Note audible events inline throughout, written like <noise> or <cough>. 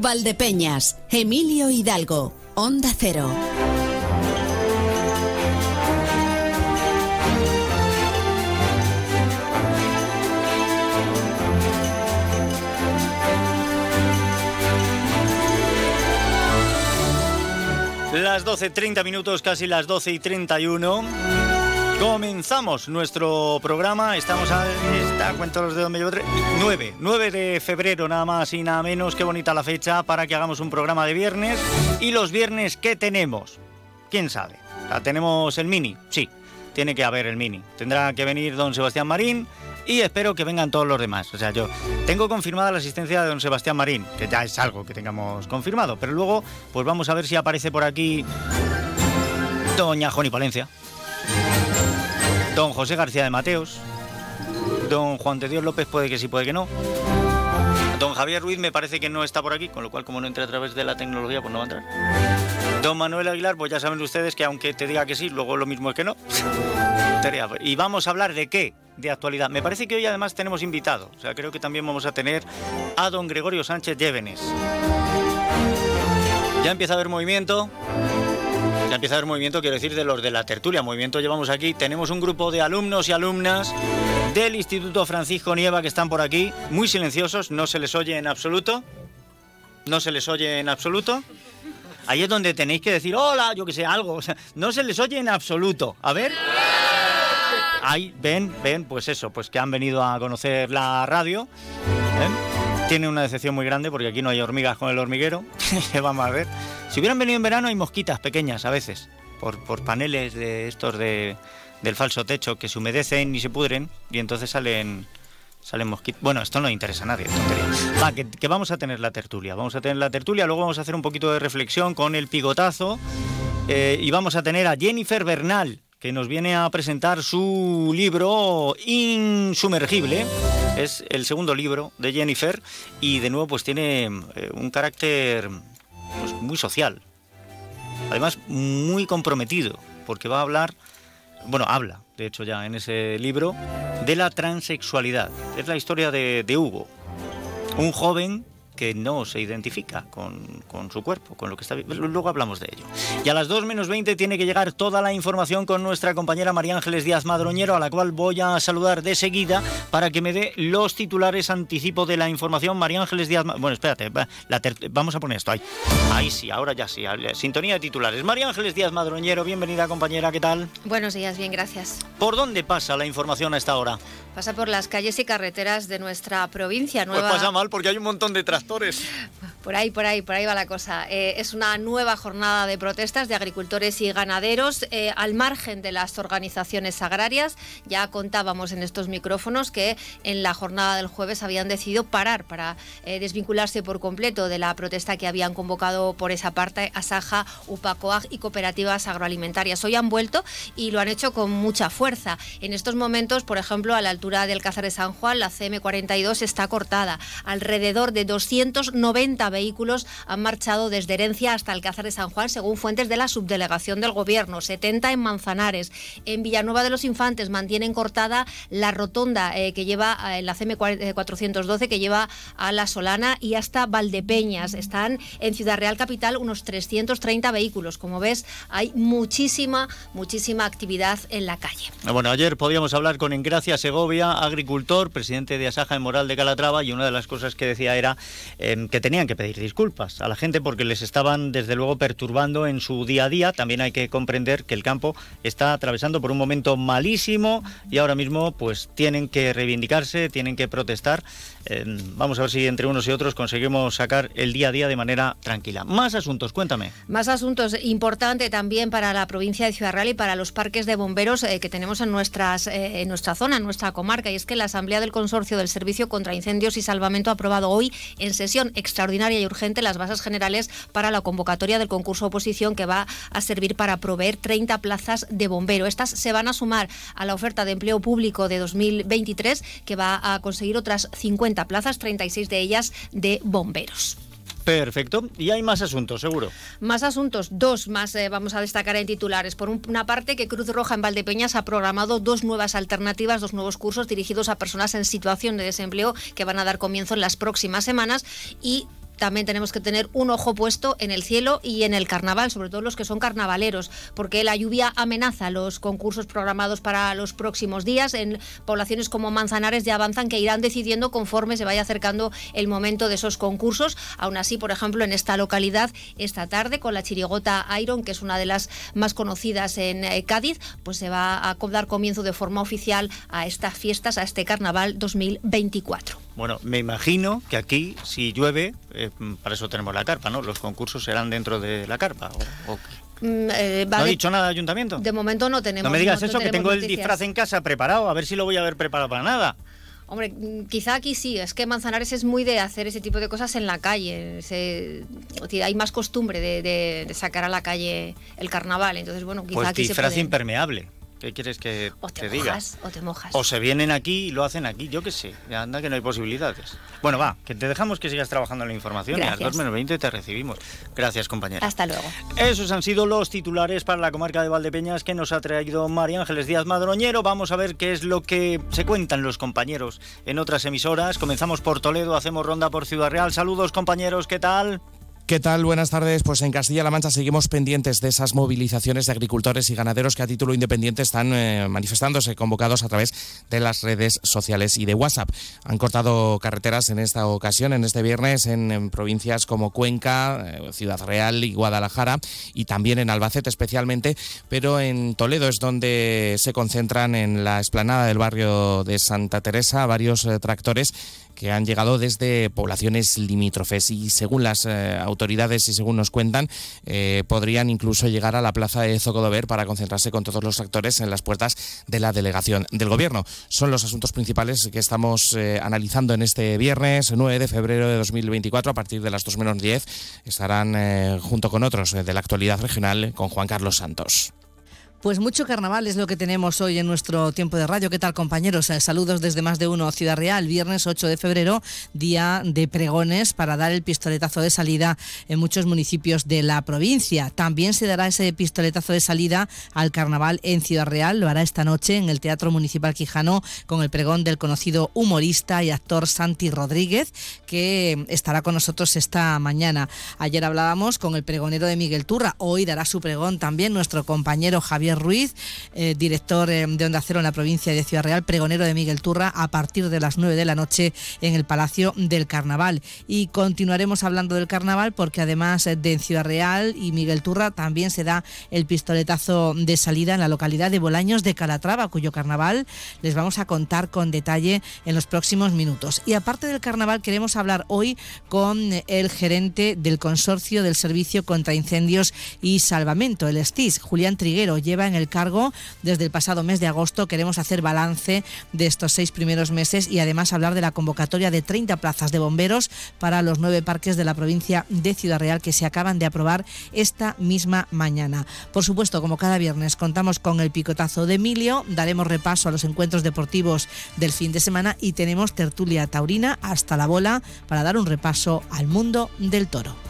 Valdepeñas, Emilio Hidalgo, Onda Cero. Las 12.30 minutos, casi las 12 y 31. Comenzamos nuestro programa. Estamos a. Está, cuento los dedos, me llevo 9, 9 de febrero, nada más y nada menos. Qué bonita la fecha para que hagamos un programa de viernes. ¿Y los viernes qué tenemos? ¿Quién sabe? ¿Tenemos el mini? Sí, tiene que haber el mini. Tendrá que venir don Sebastián Marín y espero que vengan todos los demás. O sea, yo tengo confirmada la asistencia de don Sebastián Marín, que ya es algo que tengamos confirmado, pero luego pues vamos a ver si aparece por aquí doña Joni Palencia, don José García de Mateos, don Juan de Dios López puede que sí, puede que no. Don Javier Ruiz me parece que no está por aquí, con lo cual como no entra a través de la tecnología, pues no va a entrar. Don Manuel Aguilar, pues ya saben ustedes que aunque te diga que sí, luego lo mismo es que no. <laughs> Y vamos a hablar de qué? De actualidad. Me parece que hoy además tenemos invitado. O sea, creo que también vamos a tener a don Gregorio Sánchez Llévenes. Ya empieza a haber movimiento. Ya empieza a haber movimiento, quiero decir, de los de la tertulia. Movimiento llevamos aquí. Tenemos un grupo de alumnos y alumnas del Instituto Francisco Nieva que están por aquí, muy silenciosos, no se les oye en absoluto. No se les oye en absoluto. Ahí es donde tenéis que decir, hola, yo que sé, algo. No se les oye en absoluto. A ver. Ahí, ven, ven, pues eso, pues que han venido a conocer la radio. Tiene una decepción muy grande porque aquí no hay hormigas con el hormiguero. <laughs> Vamos a ver. Si hubieran venido en verano hay mosquitas pequeñas a veces, por, por paneles de estos de, del falso techo que se humedecen y se pudren y entonces salen salen mosquitos. Bueno, esto no le interesa a nadie, Va, que, vamos a tener la tertulia. Vamos a tener la tertulia, luego vamos a hacer un poquito de reflexión con el pigotazo eh, y vamos a tener a Jennifer Bernal, que nos viene a presentar su libro Insumergible. Es el segundo libro de Jennifer y de nuevo pues tiene eh, un carácter pues, muy social. Además muy comprometido porque va a hablar, bueno, habla de hecho ya en ese libro, de la transexualidad. Es la historia de, de Hugo, un joven que no se identifica con, su cuerpo, con lo que está Luego hablamos de ello. Y a las 2 menos 20 tiene que llegar toda la información con nuestra compañera María Ángeles Díaz Madroñero, a la cual voy a saludar de seguida para que me dé los titulares anticipo de la información. María Ángeles Díaz. Bueno, espérate, vamos a poner esto ahí. Ahí sí, ahora ya sí. Sintonía de titulares. María Ángeles Díaz Madroñero, bienvenida compañera, ¿qué tal? Buenos días, bien, gracias. ¿Por dónde pasa la información a esta hora? Pasa por las calles y carreteras de nuestra provincia. Nueva... Pues pasa mal porque hay un montón de tractores. Por ahí, por ahí, por ahí va la cosa. Eh, es una nueva jornada de protestas de agricultores y ganaderos eh, al margen de las organizaciones agrarias. Ya contábamos en estos micrófonos que en la jornada del jueves habían decidido parar para eh, desvincularse por completo de la protesta que habían convocado por esa parte Asaja, Upacoag y cooperativas agroalimentarias. Hoy han vuelto y lo han hecho con mucha fuerza. En estos momentos, por ejemplo, a la altura del Cázar de San Juan, la CM42 está cortada. Alrededor de 290 vehículos han marchado desde Herencia hasta Alcázar de San Juan, según fuentes de la subdelegación del Gobierno, 70 en Manzanares. En Villanueva de los Infantes mantienen cortada la rotonda eh, que lleva eh, la CM 412 que lleva a La Solana y hasta Valdepeñas. Están en Ciudad Real Capital unos 330 vehículos. Como ves, hay muchísima, muchísima actividad en la calle. Bueno, ayer podíamos hablar con Engracia Segovia, agricultor, presidente de Asaja en Moral de Calatrava, y una de las cosas que decía era eh, que tenían que pedir disculpas a la gente porque les estaban desde luego perturbando en su día a día. También hay que comprender que el campo está atravesando por un momento malísimo y ahora mismo pues tienen que reivindicarse, tienen que protestar. Eh, vamos a ver si entre unos y otros conseguimos sacar el día a día de manera tranquila. Más asuntos, cuéntame. Más asuntos importante también para la provincia de Ciudad Real y para los parques de bomberos eh, que tenemos en nuestras eh, en nuestra zona, en nuestra comarca y es que la Asamblea del Consorcio del Servicio contra Incendios y Salvamento ha aprobado hoy en sesión extraordinaria y urgente las bases generales para la convocatoria del concurso oposición que va a servir para proveer 30 plazas de bombero. Estas se van a sumar a la oferta de empleo público de 2023 que va a conseguir otras 50 plazas, 36 de ellas de bomberos. Perfecto. Y hay más asuntos, seguro. Más asuntos, dos más eh, vamos a destacar en titulares. Por una parte, que Cruz Roja en Valdepeñas ha programado dos nuevas alternativas, dos nuevos cursos dirigidos a personas en situación de desempleo que van a dar comienzo en las próximas semanas y también tenemos que tener un ojo puesto en el cielo y en el carnaval, sobre todo los que son carnavaleros, porque la lluvia amenaza los concursos programados para los próximos días. En poblaciones como Manzanares ya avanzan que irán decidiendo conforme se vaya acercando el momento de esos concursos. Aún así, por ejemplo, en esta localidad, esta tarde, con la chirigota Iron, que es una de las más conocidas en eh, Cádiz, pues se va a dar comienzo de forma oficial a estas fiestas, a este carnaval 2024. Bueno, me imagino que aquí, si llueve, eh, para eso tenemos la carpa, ¿no? Los concursos serán dentro de la carpa. Mm, eh, ¿No ha dicho nada ayuntamiento? De momento no tenemos. No me digas eso, que tengo el disfraz en casa preparado, a ver si lo voy a ver preparado para nada. Hombre, quizá aquí sí, es que Manzanares es muy de hacer ese tipo de cosas en la calle. hay más costumbre de, sacar a la calle el carnaval, entonces bueno, quizá pues aquí disfraz impermeable. ¿Qué quieres que o te, diga? O te mojas. O se vienen aquí y lo hacen aquí, yo qué sé. Anda que no hay posibilidades. Bueno, va, que te dejamos que sigas trabajando en la información y a las 2 menos 20 te recibimos. Gracias, compañera. Hasta luego. Esos han sido los titulares para la comarca de Valdepeñas que nos ha traído María Ángeles Díaz Madroñero. Vamos a ver qué es lo que se cuentan los compañeros en otras emisoras. Comenzamos por Toledo, hacemos ronda por Ciudad Real. Saludos, compañeros, ¿qué tal? ¿Qué tal? Buenas tardes. Pues en Castilla-La Mancha seguimos pendientes de esas movilizaciones de agricultores y ganaderos que a título independiente están eh, manifestándose, convocados a través de las redes sociales y de WhatsApp. Han cortado carreteras en esta ocasión, en este viernes, en, provincias como Cuenca, eh, Ciudad Real y Guadalajara, y también en Albacete especialmente, pero en Toledo es donde se concentran en la explanada del barrio de Santa Teresa varios eh, tractores que han llegado desde poblaciones limítrofes y según las eh, autoridades y según nos cuentan, eh, podrían incluso llegar a la plaza de Zocodover para concentrarse con todos los actores en las puertas de la delegación del Gobierno. Son los asuntos principales que estamos eh, analizando en este viernes 9 de febrero de 2024 a partir de las 2 menos 10. Estarán junto con otros de la actualidad regional con Juan Carlos Santos. Pues mucho carnaval es lo que tenemos hoy en nuestro tiempo de radio. ¿Qué tal, compañeros? Eh, saludos desde más de uno, Ciudad Real, viernes 8 de febrero, día de pregones para dar el pistoletazo de salida en muchos municipios de la provincia. También se dará ese pistoletazo de salida al carnaval en Ciudad Real. Lo hará esta noche en el Teatro Municipal Quijano con el pregón del conocido humorista y actor Santi Rodríguez, que estará con nosotros esta mañana. Ayer hablábamos con el pregonero de Miguel Turra. Hoy dará su pregón también nuestro compañero Javier Ruiz, eh, director eh, de Onda Cero en la provincia de Ciudad Real, pregonero de Miguel Turra, a partir de las 9 de la noche en el Palacio del Carnaval. Y continuaremos hablando del carnaval porque además de Ciudad Real y Miguel Turra también se da el pistoletazo de salida en la localidad de Bolaños de Calatrava, cuyo carnaval les vamos a contar con detalle en los próximos minutos. Y aparte del carnaval queremos hablar hoy con el gerente del consorcio del Servicio contra Incendios y Salvamento, el STIS, Julián Triguero. Lleva en el cargo desde el pasado mes de agosto. Queremos hacer balance de estos seis primeros meses y además hablar de la convocatoria de 30 plazas de bomberos para los nueve parques de la provincia de Ciudad Real que se acaban de aprobar esta misma mañana. Por supuesto, como cada viernes, contamos con el picotazo de Emilio, daremos repaso a los encuentros deportivos del fin de semana y tenemos tertulia taurina hasta la bola para dar un repaso al mundo del toro.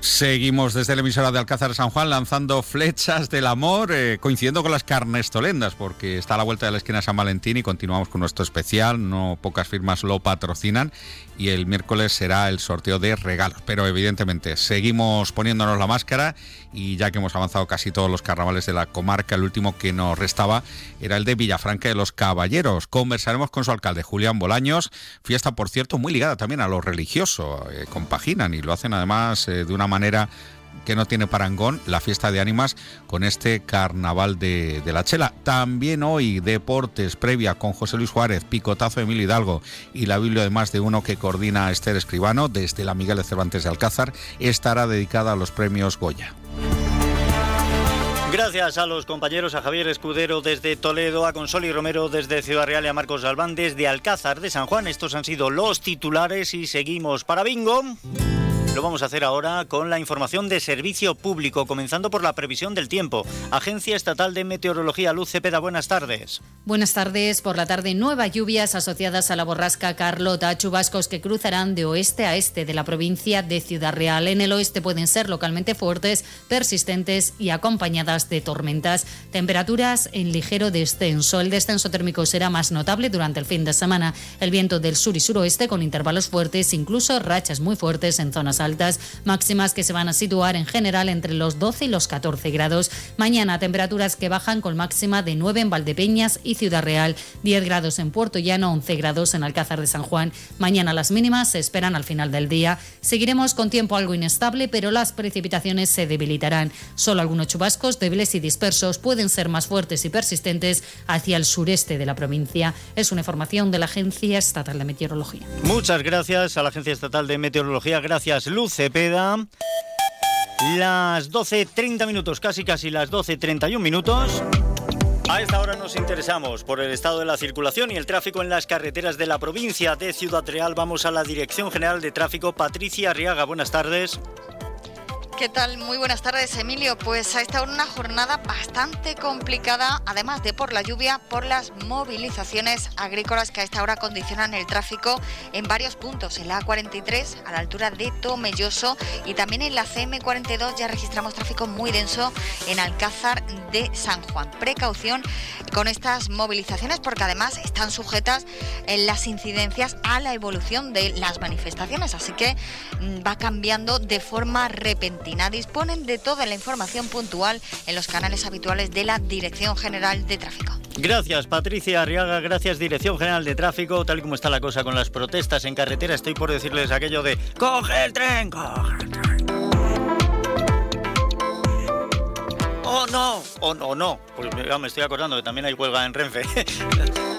Seguimos desde la emisora de Alcázar San Juan lanzando flechas del amor, eh, coincidiendo con las carnestolendas, porque está a la vuelta de la esquina San Valentín y continuamos con nuestro especial. No pocas firmas lo patrocinan y el miércoles será el sorteo de regalos. Pero evidentemente seguimos poniéndonos la máscara y ya que hemos avanzado casi todos los carnavales de la comarca, el último que nos restaba era el de Villafranca de los Caballeros. Conversaremos con su alcalde Julián Bolaños, fiesta por cierto muy ligada también a lo religioso, eh, compaginan y lo hacen además eh, de una manera que no tiene parangón, la fiesta de ánimas con este carnaval de, la Chela. También hoy deportes previa con José Luis Juárez, picotazo de Emilio Hidalgo y la Biblia de más de uno que coordina Esther Escribano desde la Miguel de Cervantes de Alcázar estará dedicada a los premios Goya. Gracias a los compañeros, a Javier Escudero desde Toledo, a Consoli Romero desde Ciudad Real y a Marcos Galván desde Alcázar de San Juan. Estos han sido los titulares y seguimos para Bingo. Lo vamos a hacer ahora con la información de servicio público, comenzando por la previsión del tiempo. Agencia Estatal de Meteorología, Luz Cepeda, buenas tardes. Buenas tardes. Por la tarde, nuevas lluvias asociadas a la borrasca Carlota, chubascos que cruzarán de oeste a este de la provincia de Ciudad Real. En el oeste pueden ser localmente fuertes, persistentes y acompañadas de tormentas. Temperaturas en ligero descenso. El descenso térmico será más notable durante el fin de semana. El viento del sur y suroeste con intervalos fuertes, incluso rachas muy fuertes en zonas altas, máximas que se van a situar en general entre los 12 y los 14 grados. Mañana temperaturas que bajan con máxima de 9 en Valdepeñas y Ciudad Real, 10 grados en Puerto Llano, 11 grados en Alcázar de San Juan. Mañana las mínimas se esperan al final del día. Seguiremos con tiempo algo inestable, pero las precipitaciones se debilitarán. Solo algunos chubascos débiles y dispersos pueden ser más fuertes y persistentes hacia el sureste de la provincia. Es una información de la Agencia Estatal de Meteorología. Muchas gracias a la Agencia Estatal de Meteorología. Gracias, Luz Cepeda. Las 12.30 minutos, casi casi las 12.31 minutos. A esta hora nos interesamos por el estado de la circulación y el tráfico en las carreteras de la provincia de Ciudad Real. Vamos a la Dirección General de Tráfico. Patricia Arriaga, buenas tardes. ¿Qué tal? Muy buenas tardes, Emilio. Pues ha estado una jornada bastante complicada, además de por la lluvia, por las movilizaciones agrícolas que a esta hora condicionan el tráfico en varios puntos. En la A43, a la altura de Tomelloso, y también en la CM42 ya registramos tráfico muy denso en Alcázar de San Juan. Precaución con estas movilizaciones porque además están sujetas en las incidencias a la evolución de las manifestaciones, así que mm, va cambiando de forma repentina disponen de toda la información puntual en los canales habituales de la Dirección General de Tráfico. Gracias, Patricia Arriaga. Gracias, Dirección General de Tráfico. Tal y como está la cosa con las protestas en carretera, estoy por decirles aquello de ¡Coge el tren! ¡Coge el tren! ¡Oh, no! ¡Oh, no, no! Pues me estoy acordando que también hay huelga en Renfe. <laughs>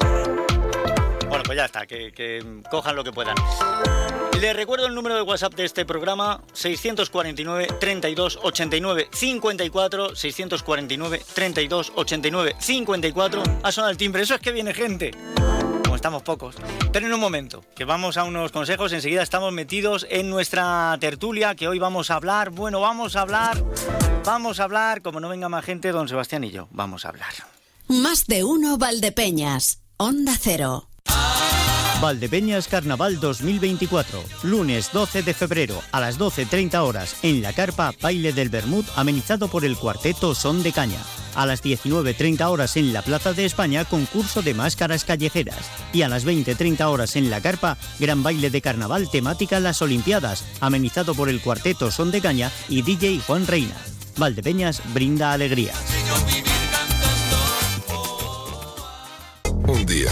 pues ya está, que, que cojan lo que puedan. Les recuerdo el número de WhatsApp de este programa, 649 32 89 54, 649 32 89 54. Ha sonado el timbre, eso es que viene gente. Como estamos pocos. Pero en un momento, que vamos a unos consejos, enseguida estamos metidos en nuestra tertulia, que hoy vamos a hablar, bueno, vamos a hablar, vamos a hablar, como no venga más gente, don Sebastián y yo, vamos a hablar. Más de uno Valdepeñas, Onda Cero. Valdepeñas Carnaval 2024, lunes 12 de febrero a las 12.30 horas en la carpa Baile del Bermud amenizado por el cuarteto Son de Caña. A las 19.30 horas en la Plaza de España concurso de máscaras callejeras. Y a las 20.30 horas en la carpa Gran Baile de Carnaval temática Las Olimpiadas amenizado por el cuarteto Son de Caña y DJ Juan Reina. Valdepeñas brinda alegría. Un día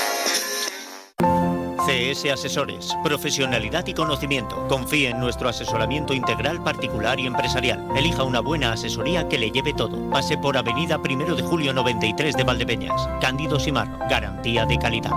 CS Asesores, profesionalidad y conocimiento. Confíe en nuestro asesoramiento integral particular y empresarial. Elija una buena asesoría que le lleve todo. Pase por Avenida Primero de Julio 93 de Valdepeñas. Cándido Simarro, garantía de calidad.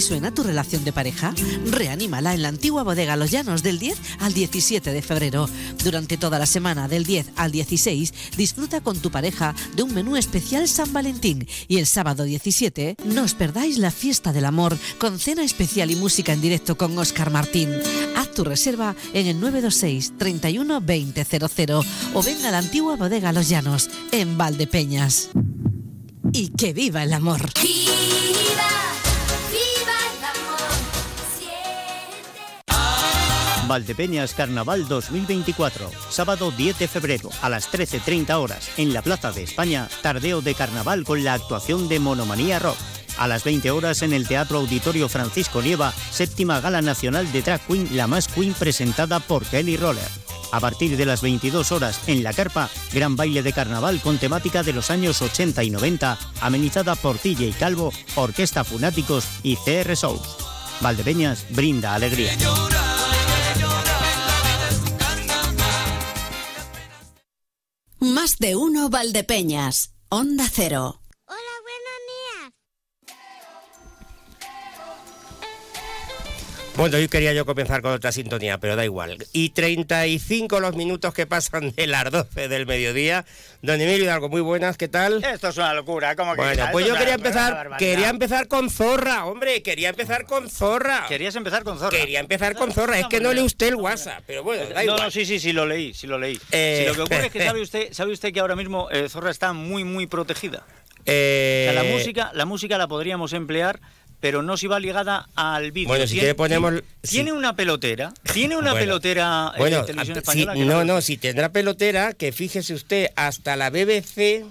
Suena tu relación de pareja. Reanímala en la antigua bodega Los Llanos del 10 al 17 de febrero. Durante toda la semana del 10 al 16 disfruta con tu pareja de un menú especial San Valentín y el sábado 17 no os perdáis la fiesta del amor con cena especial y música en directo con Oscar Martín. Haz tu reserva en el 926 31 2000 o venga a la antigua bodega Los Llanos en Valdepeñas. Y que viva el amor. Valdepeñas Carnaval 2024, sábado 10 de febrero a las 13.30 horas en la Plaza de España, tardeo de carnaval con la actuación de Monomanía Rock. A las 20 horas en el Teatro Auditorio Francisco Nieva, séptima gala nacional de Drag Queen La Más Queen presentada por Kelly Roller. A partir de las 22 horas en La Carpa, gran baile de carnaval con temática de los años 80 y 90, amenizada por TJ Calvo, Orquesta Funáticos y CR Souls. Valdepeñas brinda alegría. Más de uno Valdepeñas. Onda Cero. Bueno, hoy quería yo comenzar con otra sintonía, pero da igual. Y 35 los minutos que pasan de las 12 del mediodía. Don Emilio Hidalgo, muy buenas, ¿qué tal? Esto es una locura, ¿cómo que Bueno, pues yo quería empezar, quería empezar con Zorra, hombre, quería empezar con Zorra. Querías empezar con Zorra. Quería empezar con Zorra, es que no lee usted el WhatsApp, pero bueno, da No, igual. no, sí, sí, sí, lo leí, sí lo leí. Eh, Sí, lo que ocurre es que <laughs> sabe usted, sabe usted que ahora mismo eh, Zorra está muy, muy protegida. Eh, O sea, la música, la música la podríamos emplear, pero no si va ligada al vídeo. Bueno, si Tiene- quiere ponemos- Tiene, tiene una pelotera, tiene una Bueno, pelotera eh, Bueno, de televisión ah, española. que no, no, si tendrá pelotera, que fíjese usted, hasta la BBC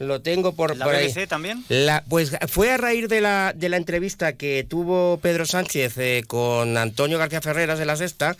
lo tengo por, ¿La por ahí. BBC también? La- pues fue a raíz de la, de la entrevista que tuvo Pedro Sánchez eh, con Antonio García Ferreras de la Sexta.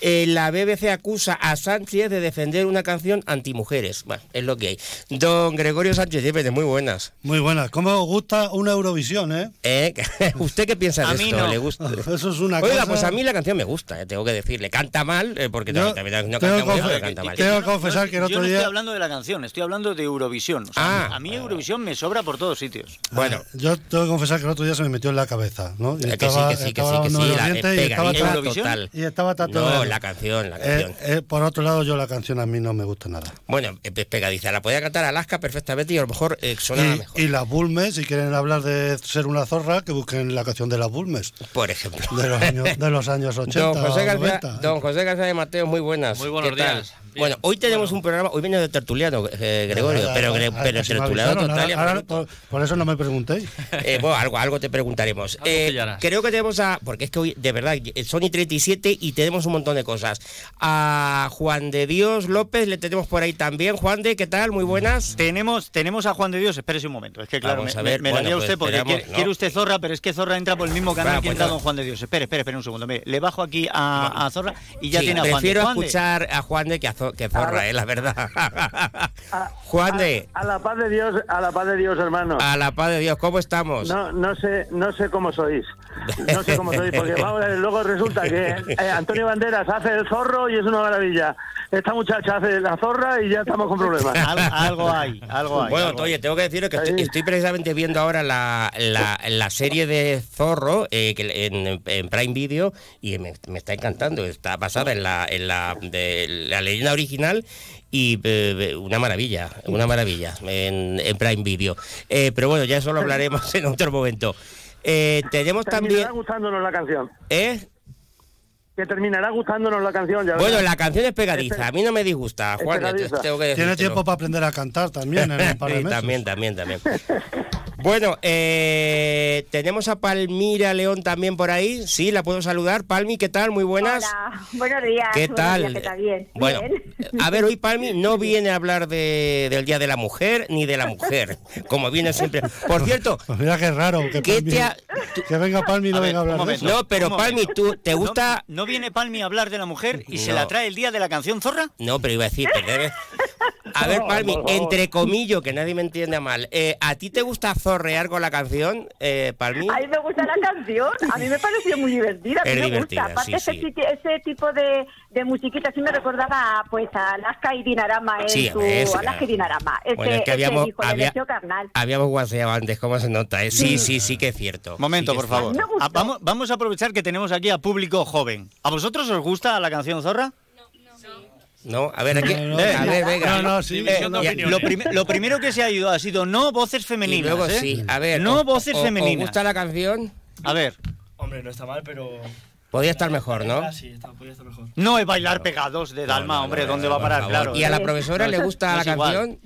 eh, la BBC acusa a Sánchez de defender una canción antimujeres. Bueno, es lo que hay. Don Gregorio Sánchez Llépez, muy buenas. Muy buenas. ¿Cómo os gusta una Eurovisión, eh? Eh, <laughs> ¿Usted qué piensa de A mí esto? no. ¿Le gusta? <laughs> Eso es una Oiga, cosa- pues a mí la canción me gusta, eh, tengo que decirle. Canta mal, eh, porque Yo también, también no tengo canta muy bien, que pero confe- canta mal. tengo que confesar que el Yo otro no día... estoy hablando de la canción, estoy hablando de Eurovisión. O sea, a mí Eurovisión me sobra por todos sitios. Bueno. Yo tengo que confesar que el otro día se me metió en la cabeza, ¿no? Y Eh, que sí, que sí, que estaba sí, que sí, la- dientes y eh, estaba pegadita tra- total. Y estaba tatuado. No, la canción, la canción. Eh, eh, por otro lado, yo la canción a mí no me gusta nada. Bueno, eh, pe- pegadiza, la podía cantar Alaska perfectamente y a lo mejor eh, sonaba mejor. Y, las Bulmes, si quieren hablar de ser una zorra, que busquen la canción de las Bulmes. Por ejemplo. De los años, de los <laughs> años 80 Don José, García, 90. don José García de Mateo, muy buenas. Muy buenos ¿Qué tal? días. Bien. Bueno, hoy tenemos un programa, hoy viene de tertuliano, eh, Gregorio, pero, total ahora- ahora por, por eso no me preguntéis. <laughs> Eh, bueno, algo, algo te preguntaremos. Eh, creo que tenemos a. Porque es que hoy, de verdad, son y 37 y tenemos un montón de cosas. A Juan de Dios López le tenemos por ahí también. Juan de, ¿qué tal? Muy buenas. Tenemos, tenemos a Juan de Dios, espérese un momento. Es que claro, Vamos me, a ver, me, me bueno, daría pues usted porque quiere, ¿no? quiere usted Zorra, pero es que Zorra entra por el mismo canal Bueno, que pues entra no. don Juan de Dios. Espere, espere, espere un segundo. Mire, le bajo aquí a, a Zorra y ya Sí, tiene a Juan de. prefiero escuchar a Juan de que a, Zorra, eh, la verdad. <laughs> Juan de, A la paz de Dios, a la paz de Dios, hermano. a la paz de Dios, ¿cómo estamos? No, no sé, no sé cómo sois. No sé cómo sois, porque vamos, a ver, luego resulta que eh, Antonio Banderas hace el zorro y es una maravilla. Esta muchacha hace la zorra y ya estamos con problemas. Al- algo hay, algo hay. Bueno, algo oye, hay. tengo que deciros que estoy, estoy precisamente viendo ahora la, la, la serie de Zorro eh, que en, en Prime Video y me, me está encantando. Está basada en la, en la, de la leyenda original y eh, una maravilla, una maravilla en, en Prime Video. Eh, pero bueno, ya eso lo hablaremos en otro momento. Eh, tenemos Terminará también... gustándonos la canción. ¿Eh? Que terminará gustándonos la canción. Ya Bueno, verás. la canción es pegadiza, a mí no me disgusta, Juan, te- tengo que Tiene tiempo para aprender a cantar también en un par de <laughs> Sí, meses. también, también, también. <laughs> Bueno, eh, tenemos a Palmira León también por ahí. Sí, la puedo saludar. Palmi, ¿qué tal? Muy buenas. Hola, <laughs> buenos días. ¿Qué tal? días, ¿qué tal? Bien. Bueno, bien. a ver, hoy <laughs> Palmi no viene a hablar de, del Día de la Mujer ni de la mujer, como viene siempre. Por cierto, Pues mira qué raro que, ¿Qué Palmi- te ha- que venga Palmi y no A ver, venga a hablar un de eso. momento. no, pero momento. Palmi, ¿tú te gusta? ¿No, no viene Palmi a hablar de la mujer y se la trae el día de la canción Zorra? No, pero iba a decir, pero debe- A ver, Palmi, entre comillas, que nadie me entienda mal. eh, ¿A ti te gusta zorrear con la canción, eh, Palmi? A mí me gusta la canción, a mí me pareció muy divertida, a mí Es me divertida, gusta. Aparte, sí, ese, sí. ese tipo de, de musiquita sí me recordaba pues a Alaska y Dinarama en Sí, su sí, Alaska y Dinarama. Ese, Bueno, es que habíamos- había- Carnal. Habíamos guaseado antes, ¿cómo se nota? eh? Sí, sí, sí que es cierto. Momento, por es favor. Ah, vamos, vamos a aprovechar que tenemos aquí a público joven. ¿A vosotros os gusta la canción Zorra? No, a ver, aquí, Eh, a ver, venga. no, no, sí, Eh, lo, prim- lo primero que se ha ido ha sido no voces femeninas. Y luego ¿eh? sí, a ver. No ¿os- voces femeninas. ¿Os gusta la canción? A ver. Hombre, no está mal, pero. Podría estar mejor, ¿no? Ah, sí, está, podría estar mejor. No es bailar pegados de Dalma, hombre, ¿dónde va a parar? Claro. ¿Y a la profesora le gusta No la canción?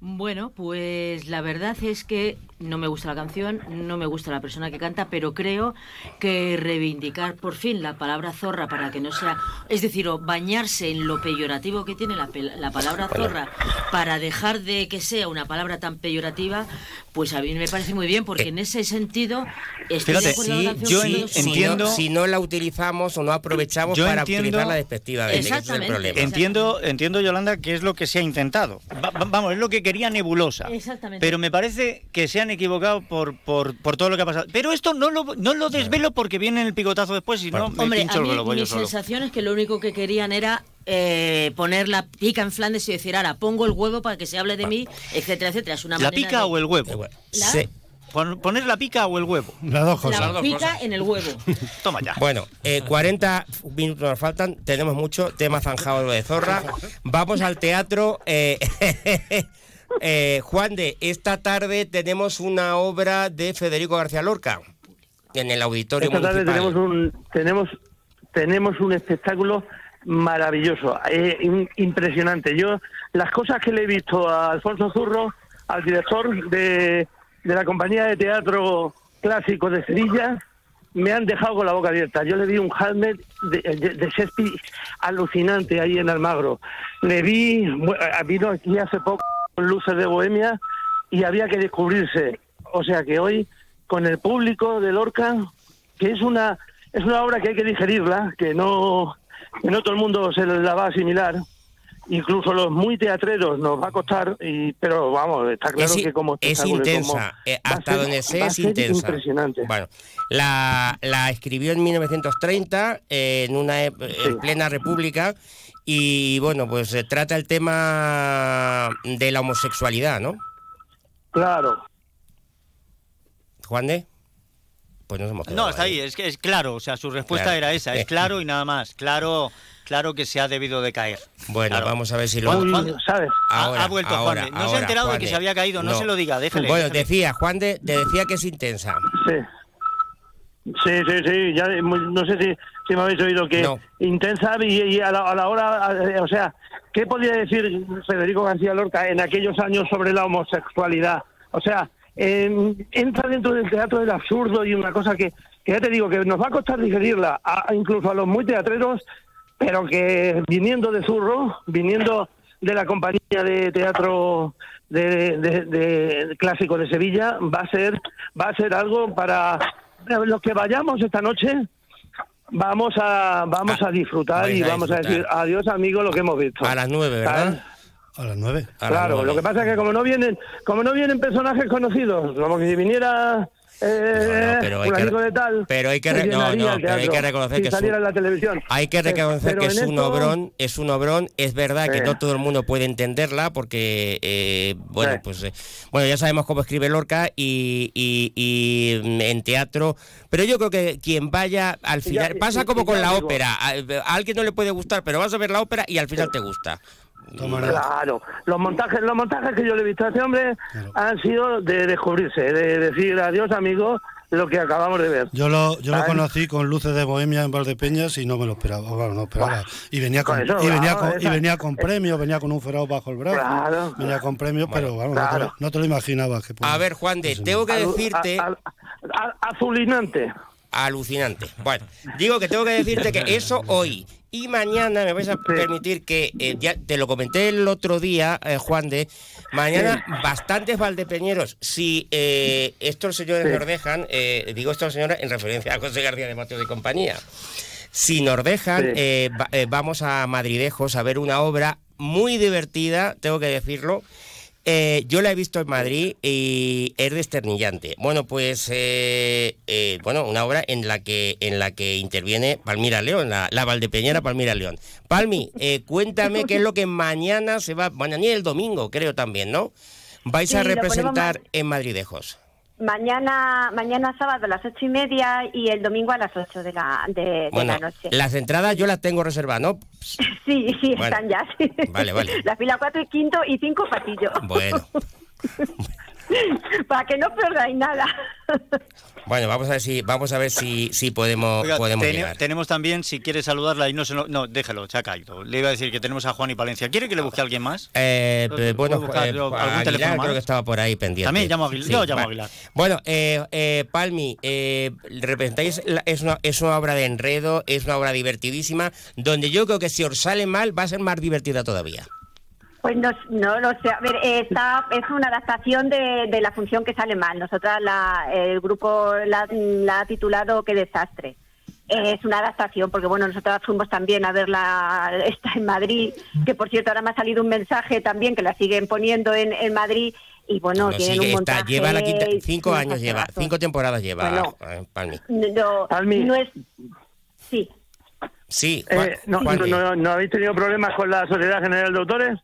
Bueno, pues la verdad es que no me gusta la canción, no me gusta la persona que canta, pero creo que reivindicar por fin la palabra zorra para que no sea, es decir, o bañarse en lo peyorativo que tiene la, pel- la palabra zorra para dejar de que sea una palabra tan peyorativa, pues a mí me parece muy bien, porque en ese sentido estoy de canción yo entiendo. Si no la utilizamos o no aprovechamos para entiendo- utilizarla despectivamente, que ese es el problema. Entiendo, entiendo, Yolanda, que es lo que se ha intentado. Va- va- vamos, es lo que quería Nebulosa. Exactamente. Pero me parece que se han equivocado por, por, por todo lo que ha pasado. Pero esto no lo, no lo desvelo porque viene el picotazo después y no me Hombre, pincho a mí mi solo. sensación es que lo único que querían era eh, poner la pica en Flandes y decir, ahora pongo el huevo para que se hable de mí, etcétera, etcétera. Es una ¿La manera pica de- o el huevo? ¿La? Sí. Pon- ¿Poner la pica o el huevo? Las dos La pica en el huevo. <laughs> Toma ya. Bueno, eh, 40 minutos nos faltan, tenemos mucho tema zanjado de zorra. Vamos al teatro. eh, <laughs> <laughs> eh, Juan de, esta tarde tenemos una obra de Federico García Lorca en el auditorio Esta tarde tenemos un, tenemos, tenemos un espectáculo maravilloso, eh, in- impresionante. Yo, las cosas que le he visto a Alfonso Zurro, al director de, de la compañía de teatro clásico de Sevilla, me han dejado con la boca abierta. Yo le vi un Hamlet de, de, de Shakespeare alucinante ahí en Almagro. Le vi, bu- eh, vino aquí hace poco Luces de Bohemia y había que descubrirse. O sea que hoy, con el público de Lorca, que es una es una obra que hay que digerirla, que no que no todo el mundo se la va a asimilar. Incluso los muy teatreros nos va a costar, y, pero vamos, está claro es, que como es espectáculo y como- intensa, eh, hasta ser- donde es intensa. Impresionante. Bueno, la, la escribió en 1930 eh, en una ep- en plena república y bueno, pues se trata el tema de la homosexualidad, ¿no? Claro. Juan de, pues nos hemos No, está ahí, es que es claro, o sea, su respuesta Claro. era esa, Eh. es claro y nada más. Claro, claro que se ha debido de caer. Bueno, Claro. vamos a ver si lo Juan- Juan- ¿sabes? Ha- Ahora, ha vuelto ahora, Juan de- No se ha enterado de que de. se había caído, no, se lo diga, déjele. Bueno, decía, Juan de, te decía que es intensa. Sí. Sí, sí, sí, ya no sé si, si me habéis oído que No. intensa y, y a, la, a la hora, eh, o sea, ¿qué podía decir Federico García Lorca en aquellos años sobre la homosexualidad? O sea, eh, entra dentro del teatro del absurdo y una cosa que, que ya te digo que nos va a costar digerirla, a- incluso a los muy teatreros, pero que viniendo de Zurro, viniendo de la compañía de teatro de, de- de- clásico de Sevilla, va a ser va a ser algo para los que vayamos esta noche. Vamos a vamos a disfrutar y a vamos a disfrutar. decir adiós amigo lo que hemos visto. A las nueve, ¿verdad? A las nueve. Claro, lo que pasa es que como no vienen como no vienen personajes conocidos, como que si viniera eh, pero hay que- fulanito de tal, pero hay que se re- no, llenaría no, el pero hay teatro que reconocer que es saliera un- en la televisión. Hay que Pero- reconocer pero que es un esto- obrón, es un obrón. Es verdad que Sí. no todo el mundo puede entenderla porque, eh, bueno, pues, eh, bueno, ya sabemos cómo escribe Lorca y, y- y, mm, en teatro. Pero yo creo que quien vaya al final ya- pasa como con la digo- ópera. A, a alguien no le puede gustar, pero vas a ver la ópera y al final te gusta. Claro, los montajes, los montajes que yo le he visto a este hombre han sido de descubrirse, de decir adiós amigo, lo que acabamos de ver. Yo lo, yo lo conocí con luces de Bohemia en Valdepeñas y no me lo esperaba. Bueno, no esperaba. Y venía con, con eso, y venía claro, con, y venía con premios, venía con un ferao bajo el brazo. Claro. venía con premios, pero vamos, no, te claro. lo, no te lo imaginabas. Que A ver, Juan de, tengo que decirte... a- a- a- azulinante. Alucinante. Bueno, digo que tengo que decirte que eso hoy y mañana me vais a permitir que, eh, ya te lo comenté el otro día, eh, Juan de, mañana bastantes valdepeñeros, si eh, estos señores Sí. nos dejan, digo estos señores en referencia a José García de Mateos y compañía, si nos dejan, Sí. va- vamos a Madridejos a ver una obra muy divertida, tengo que decirlo. Eh, yo la he visto en Madrid y es desternillante. Bueno, pues eh, eh, bueno, una obra en la que en la que interviene Palmira León, la, la Valdepeñera Palmira León. Palmi, eh, cuéntame qué es lo que mañana se va, mañana y el domingo, creo también, ¿no? Vais Sí, a representar en Madridejos. Mañana, mañana sábado a las ocho y media y el domingo a las ocho de la, de, de Bueno, la noche. las entradas yo las tengo reservadas, ¿no? <laughs> Sí, sí, Bueno. están ya. sí. Vale, vale. <laughs> La fila cuatro y quinto y cinco pasillos. Bueno, <laughs> <laughs> Para que no perdáis nada. bueno, vamos a ver si vamos a ver si, si podemos Oiga, podemos llegar. tenemos también, si quiere saludarla y no se lo- No, déjelo, se ha caído. Le iba a decir que tenemos a Juan y Palencia. ¿Quiere que le busque a alguien más? Eh, ¿Puedo bueno, buscar eh, yo algún Aguilar teléfono creo que estaba por ahí pendiente. También llamo a Aguilar. Yo llamo a. Aguilar. Bueno, eh, eh, Palmi, eh, representáis, la- es, una, es una obra de enredo, es una obra divertidísima, donde yo creo que si os sale mal va a ser más divertida todavía. Pues no, no lo sé. A ver, esta es una adaptación de, de la función que sale mal. Nosotras, la, el grupo la, la ha titulado Qué desastre. Es una adaptación, porque bueno, nosotras fuimos también a verla, está en Madrid, que por cierto ahora me ha salido un mensaje también que la siguen poniendo en, en Madrid y bueno, tienen sigue, un está, montaje... lleva la quinta, y cinco un años lleva, cinco temporadas lleva Bueno. eh, Palmi. No, Palmi. no es... Sí. Sí, Juan- Eh, no, Juanmi. no, no habéis tenido problemas con la Sociedad General de Autores?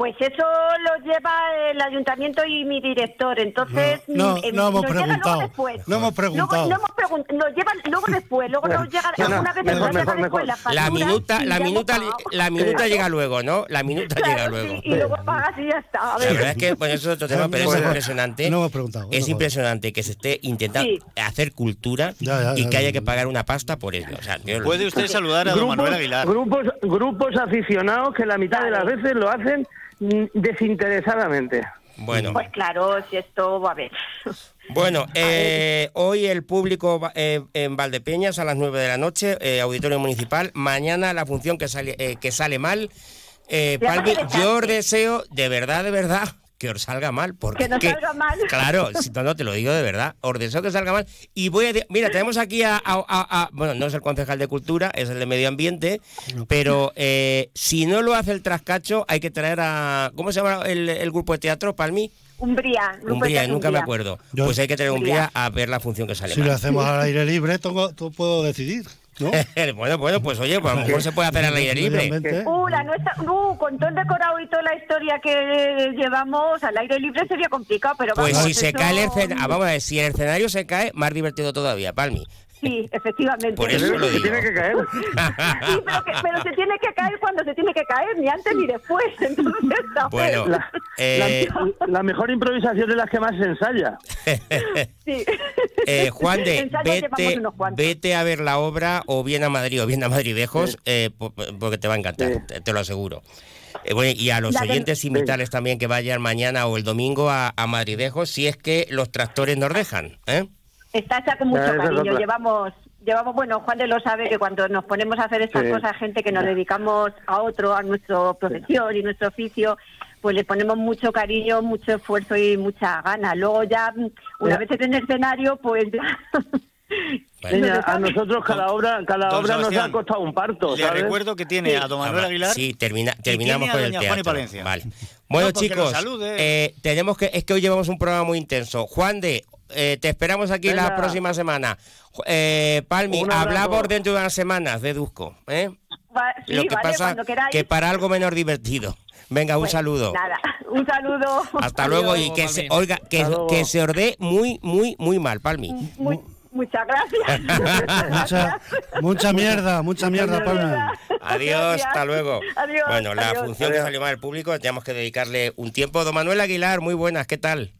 Pues eso lo lleva el ayuntamiento y mi director, entonces... No, no, eh, no hemos preguntado. después. No hemos preguntado. Luego, no hemos preguntado, nos llevan luego después, luego nos llega Bueno, alguna vez mejor, mejor, después mejor. la minuta, la minuta, la minuta llega luego, ¿no? La minuta Claro, llega sí, luego. y luego pagas y ya está. A La ver. verdad es que bueno, eso es otro tema, pero es Pues, impresionante. no hemos preguntado, Es no, impresionante que se esté intentando Sí. hacer cultura Ya, ya, y ya, que ya. haya que pagar una pasta por ello. O sea, yo- Puede usted saludar a don Manuel Aguilar. grupos, grupos aficionados que la mitad de las veces lo hacen desinteresadamente. Bueno, Pues claro, si esto va a ver. bueno eh, hoy el público va- eh, en Valdepeñas a las 9 de la noche, eh, Auditorio Municipal. Mañana la función que sale, eh, que sale mal. Eh, Palmi, yo deseo, de verdad, de verdad, que os salga mal. Porque Que no salga mal. <laughs> Claro, si no, no te lo digo de verdad. Os deseo que salga mal. Y voy a. Mira, tenemos aquí a, a- a- a- Bueno, no es el concejal de Cultura, es el de Medio Ambiente. Pero eh, si no lo hace el trascacho, hay que traer a. ¿Cómo se llama el, el grupo de teatro, Palmi? Umbría. Umbría, nunca me Umbría. acuerdo. Yo- pues hay que traer a Umbría a ver la función que sale Si mal. lo hacemos <laughs> al aire libre, tengo- tú puedo decidir, ¿no? <laughs> bueno, bueno, pues oye, pues a lo mejor se puede hacer al aire libre. Uh, la nuestra, uh, con todo el decorado y toda la historia que llevamos al aire libre sería complicado, pero Pues vamos, si se cae el escenario, vamos a ver, si el escenario se cae, más divertido todavía, Palmi. Sí, efectivamente. Por eso lo digo. tiene que caer. <laughs> Sí, pero, que- pero se tiene que caer cuando se tiene que caer, ni antes ni después. <laughs> Entonces. Bueno, La, eh, la- la mejor improvisación es la que más se ensaya. <laughs> Sí. Eh, Juan de, vete, vete a ver la obra o bien a Madrid o bien a Madridejos eh, po- porque te va a encantar, te, te lo aseguro. Eh, bueno, y a los La que- oyentes invitarles también que vayan mañana o el domingo a, a Madridejos si es que los tractores nos dejan. ¿eh? Está hecha con mucho cariño. Llevamos, llevamos, bueno, Juan de lo sabe que cuando nos ponemos a hacer estas Sí. cosas, gente que nos dedicamos a otro, a nuestra profesión y nuestro oficio, pues le ponemos mucho cariño, mucho esfuerzo y mucha gana. Luego ya, mm, una Ya. vez en el escenario, pues ya... <laughs> Niña, a nosotros cada obra, cada obra nos ha costado un parto. Le ¿sabes? recuerdo que tiene a don Manuel Aguilar. Sí, termina, y terminamos tiene a con el doña y teatro. Palencia. Vale. Bueno, No, chicos, eh, tenemos que es que hoy llevamos un programa muy intenso. Juan de, eh, te esperamos aquí la Venga. próxima semana. Eh, Palmi, hablamos dentro de unas semanas, deduzco. ¿eh? Va- sí, Lo que vale, pasa que para algo menos divertido. Venga, un Pues, saludo. Nada, un saludo. Hasta luego y que se, oiga, que, que se orde muy, muy, muy mal, Palmi. Muy- muchas gracias. <laughs> Mucha, mucha mierda, mucha mierda, Palma. Adiós, Gracias. hasta luego. Adiós, bueno, la adiós. función que Adiós. salió mal al público, tenemos que dedicarle un tiempo. Don Manuel Aguilar, muy buenas, ¿qué tal?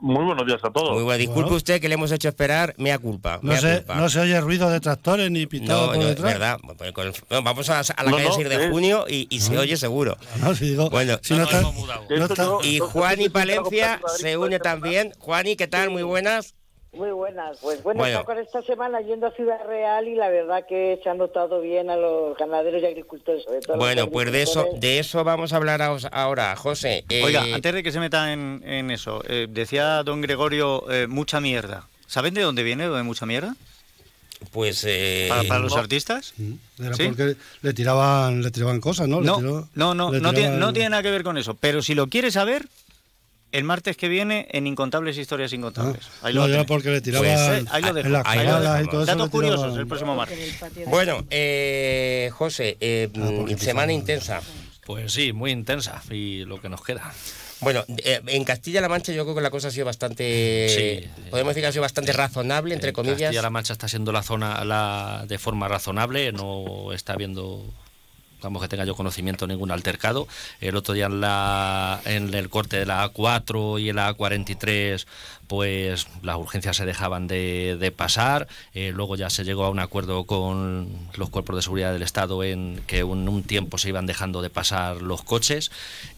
Muy buenos días a todos. Muy buenas. Disculpe Bueno. usted que le hemos hecho esperar, mea culpa. No mea se, culpa. no se oye ruido de tractores ni pitado No, por no, es detrás. verdad. Pues vamos a, a la No, calle no, 6 de eh. junio y, y se oye seguro. No, si digo, Bueno, si no, está, está- no- Y no- Juan y no- Palencia se une también. Juani, ¿qué tal? Muy buenas. Muy buenas. Pues bueno, Bueno. con esta semana yendo a Ciudad Real y la verdad que se ha notado bien a los ganaderos y agricultores, sobre todo. Bueno, pues de eso, de eso vamos a hablar ahora, José. Eh, Oiga, antes de que se meta en, en eso, eh, decía don Gregorio, eh, mucha mierda. ¿Saben de dónde viene lo de mucha mierda? pues... eh, ¿Para, para los no. artistas? Era ¿Sí? porque le tiraban, le tiraban cosas, ¿no? Le No, tiró- no, no, le no tiene, no tiene nada que ver con eso. Pero si lo quieres saber, el martes que viene en Incontables Historias Incontables. Ahí lo Ah. No, porque le tiraban Pues, eh, ahí lo dejo. las ahí lo cabalas dejo. y todo eso Datos curiosos tiraban- el próximo martes. Bueno, eh, José, eh, Ah, semana intensa. Pues sí, muy intensa y lo que nos queda. Bueno, eh, en Castilla-La Mancha yo creo que la cosa ha sido bastante, podemos decir que ha sido bastante razonable, entre comillas. Castilla-La Mancha está siendo la zona la, de forma razonable, no está habiendo vamos que tenga yo conocimiento ningún altercado. El otro día en, la, en el corte de la A4 y en la A43 pues las urgencias se dejaban de, de pasar, Eh, luego ya se llegó a un acuerdo con los cuerpos de seguridad del Estado en que un, un tiempo se iban dejando de pasar los coches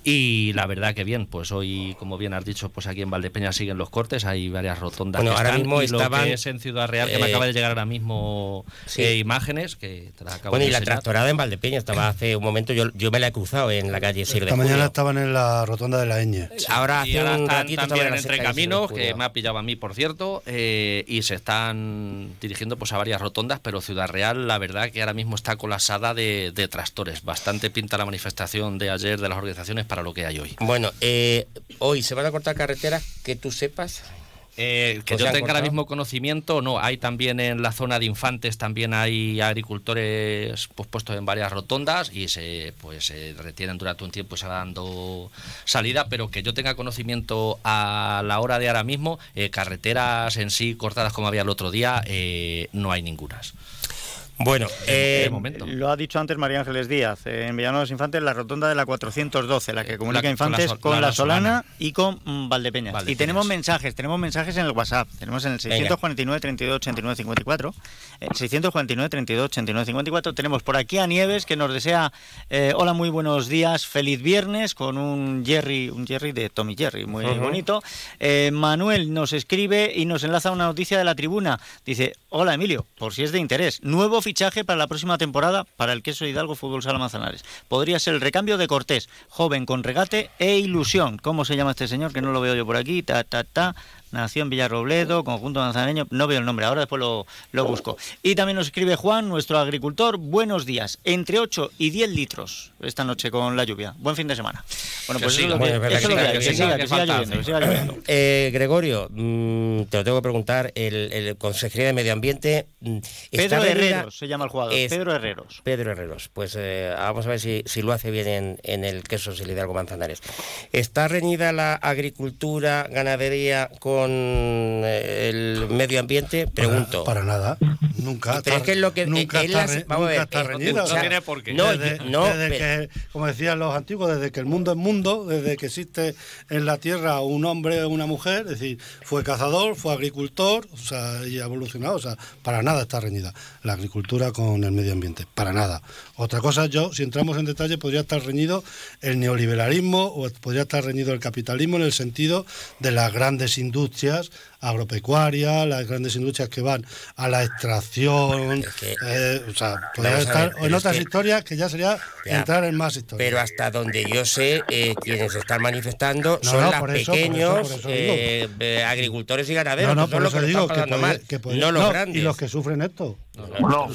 y la verdad que bien, pues hoy como bien has dicho, pues aquí en Valdepeña siguen los cortes, hay varias rotondas Bueno, que ahora están, mismo y lo estaban, que es en Ciudad Real, que me eh, acaba de llegar ahora mismo sí. eh, imágenes que te las acabo Bueno, de y la tractorada en Valdepeña estaba hace un momento, yo, yo me la he cruzado en la calle Sir de Esta mañana estaban en la rotonda de la Eñe. Ahora y hace ahora un están ratito en entre caminos, que me ha pillado a mí, por cierto, eh, y se están dirigiendo pues a varias rotondas, pero Ciudad Real, la verdad que ahora mismo está colapsada de, de tractores. Bastante pinta la manifestación de ayer de las organizaciones para lo que hay hoy. Bueno, eh, hoy se van a cortar carreteras que tú sepas. Eh, que ¿O se yo tenga ahora mismo conocimiento, no, hay también en la zona de infantes, también hay agricultores pues, puestos en varias rotondas y se pues se retienen durante un tiempo y se va dando salida, pero que yo tenga conocimiento a la hora de ahora mismo, eh, carreteras en sí cortadas como había el otro día, eh, no hay ningunas. Bueno, Eh, de momento. Lo ha dicho antes María Ángeles Díaz, eh, en Villanueva de los Infantes, la rotonda de la 412, la que comunica La- Infantes con la con Sol- la, la Solana, Solana. y con mm, Valdepeñas. Valdepeñas. Y tenemos mensajes, tenemos mensajes en el WhatsApp, tenemos en el Venga. 649 32 89 54, el 649 32 89 54, tenemos por aquí a Nieves que nos desea, eh, hola, muy buenos días, feliz viernes, con un Jerry, un Jerry de Tommy Jerry, muy bonito. Eh, Manuel nos escribe y nos enlaza una noticia de la tribuna, dice, hola Emilio, por si es de interés, nuevo fichaje para la próxima temporada para el Queso Hidalgo Fútbol Sala Manzanares. Podría ser el recambio de Cortés, joven con regate e ilusión. ¿Cómo se llama este señor? Que no lo veo yo por aquí. Ta, ta, ta. Nació en Villarrobledo, conjunto manzanareño. No veo el nombre, ahora después lo, lo busco. Y también nos escribe Juan, nuestro agricultor. Buenos días. Entre 8 y 10 litros esta noche con la lluvia. Buen fin de semana. Bueno, pues eso es lo que. Eh, Gregorio, mm, te lo tengo que preguntar, el, el Consejería de Medio Ambiente... mm, ¿está Pedro Herreros se llama el jugador. es- Pedro Herreros. Pedro Herreros, pues eh, vamos a ver si, si lo hace bien en, en el queso Sil Hidalgo Manzanares. ¿Está reñida la agricultura, ganadería con eh, el medio ambiente? Pregunto. Para, para nada. Nunca. Pero es que es lo que- nunca es está, las- vamos a ver, está eh, reñida. no tiene por qué. No, desde que, como decían los antiguos, desde que el mundo es mundo, desde que existe en la tierra un hombre o una mujer, es decir, fue cazador, fue agricultor, o sea, y ha evolucionado, o sea, para nada está reñida la agricultura con el medio ambiente, para nada. Otra cosa, yo, si entramos en detalle, podría estar reñido el neoliberalismo o podría estar reñido el capitalismo en el sentido de las grandes industrias agropecuarias, las grandes industrias que van a la extracción, eh, o sea, podría estar ver, en otras que- historias que ya sería Ya. entrar en más historias. Pero hasta donde yo sé, eh, quienes están manifestando No, son no, los eso, eso, pequeños eh, eh, agricultores y ganaderos, no, no, por los eso que digo que, mal, que podría- no los grandes. y los que sufren esto. Bueno,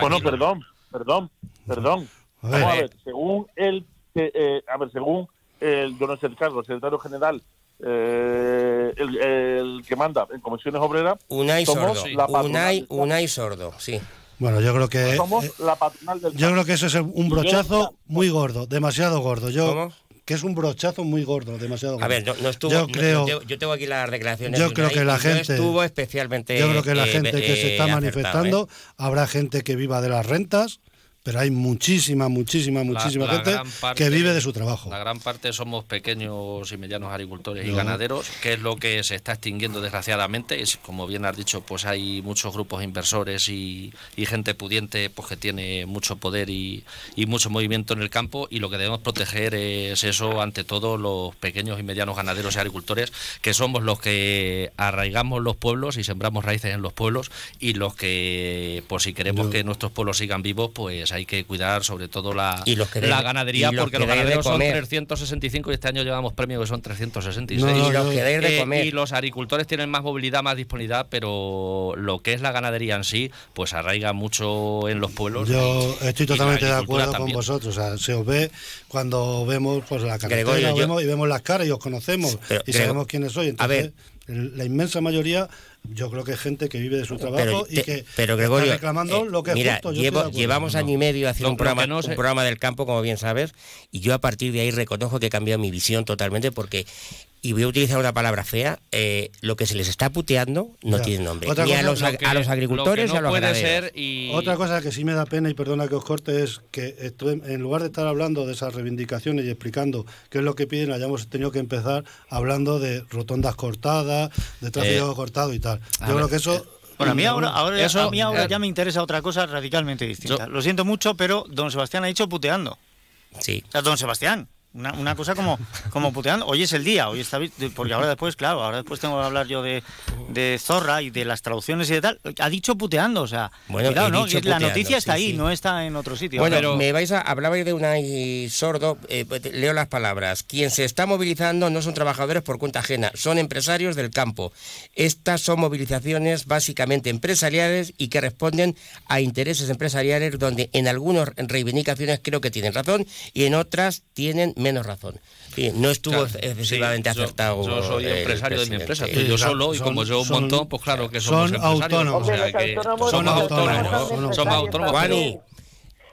bueno, no. perdón, perdón, perdón. A Vamos a ver. según el, eh, a ver, según el, yo no sé el cargo, el secretario general, eh, el, el que manda en comisiones obreras, Unai somos Sordo, la Unai, Unai Sordo, sí. Bueno, yo creo que somos eh, la patronal del yo creo que eso es un brochazo muy gordo, demasiado gordo. Yo ¿Cómo? que es un brochazo muy gordo, demasiado gordo. A ver, no, no estuvo. Yo no- creo, yo, yo tengo aquí las declaraciones. yo de creo que la gente- estuvo especialmente. yo creo que la eh, gente que se eh, está acertado, manifestando, ¿eh? habrá gente que viva de las rentas, pero hay muchísima, muchísima, muchísima La- gente parte- que vive de su trabajo. La gran parte somos pequeños y medianos agricultores y ganaderos, que es lo que se está extinguiendo desgraciadamente. Es, como bien has dicho, pues hay muchos grupos inversores y, y gente pudiente pues que tiene mucho poder y, y mucho movimiento en el campo y lo que debemos proteger es eso, ante todo los pequeños y medianos ganaderos y agricultores, que somos los que arraigamos los pueblos y sembramos raíces en los pueblos y los que, por si queremos que nuestros pueblos sigan vivos, pues hay hay que cuidar sobre todo la, Y los que la ganadería y los porque que los ganaderos son comer. 365 y este año llevamos premio que son 366. No, no, Y los no. que de Eh, comer. y los agricultores tienen más movilidad, más disponibilidad, pero lo que es la ganadería en sí, pues arraiga mucho en los pueblos. Yo y- estoy totalmente de acuerdo con vosotros. O sea, se os ve cuando vemos pues, la carretera Gregorio, yo- vemos, y vemos las caras y os conocemos Pero, y sabemos quiénes sois. A ver. La inmensa mayoría, yo creo que es gente que vive de su trabajo Pero, y que pero está Gregorio, reclamando eh, lo que es justo. Yo llevo- llevamos año y medio haciendo un, programa, que no sé- un programa del campo, como bien sabes, y yo a partir de ahí reconozco que he cambiado mi visión totalmente porque, y voy a utilizar una palabra fea, eh, lo que se les está puteando no Ya. tiene nombre, Otra ni a los, lo que- a los agricultores lo ni que a no los puede ganaderos. ser y Otra cosa que sí me da pena y perdona que os corte es que estuve- en lugar de estar hablando de esas reivindicaciones y explicando qué es lo que piden, hayamos tenido que empezar hablando de rotondas cortadas, de tráfico Eh, cortado y tal. Yo ver, creo que eso... Bueno, a mí ahora, ahora, Eso, a mí ahora eh, ya me interesa otra cosa radicalmente distinta. Lo siento mucho, pero don Sebastián ha dicho puteando. Sí. O sea, don Sebastián, una, una cosa como, como puteando. Hoy es el día, hoy está porque ahora después, claro, ahora después tengo que hablar yo de, de Zorra y de las traducciones y de tal. Ha dicho puteando, o sea, Bueno, ¿no? la noticia está sí, ahí, sí. no está en otro sitio. Bueno, Pero- me vais a hablabais de una y sordo, eh, pues, leo las palabras. Quien se está movilizando no son trabajadores por cuenta ajena, son empresarios del campo. Estas son movilizaciones básicamente empresariales y que responden a intereses empresariales donde en algunas reivindicaciones creo que tienen razón y en otras tienen menos razón. Sí, no estuvo Claro, excesivamente sí, acertado. Yo, soy el empresario de mi empresa, estoy yo solo y como yo un son- montón, pues claro que somos son empresarios. autónomos. o sea que autónomos son autónomos, autónomos, somos son autónomos.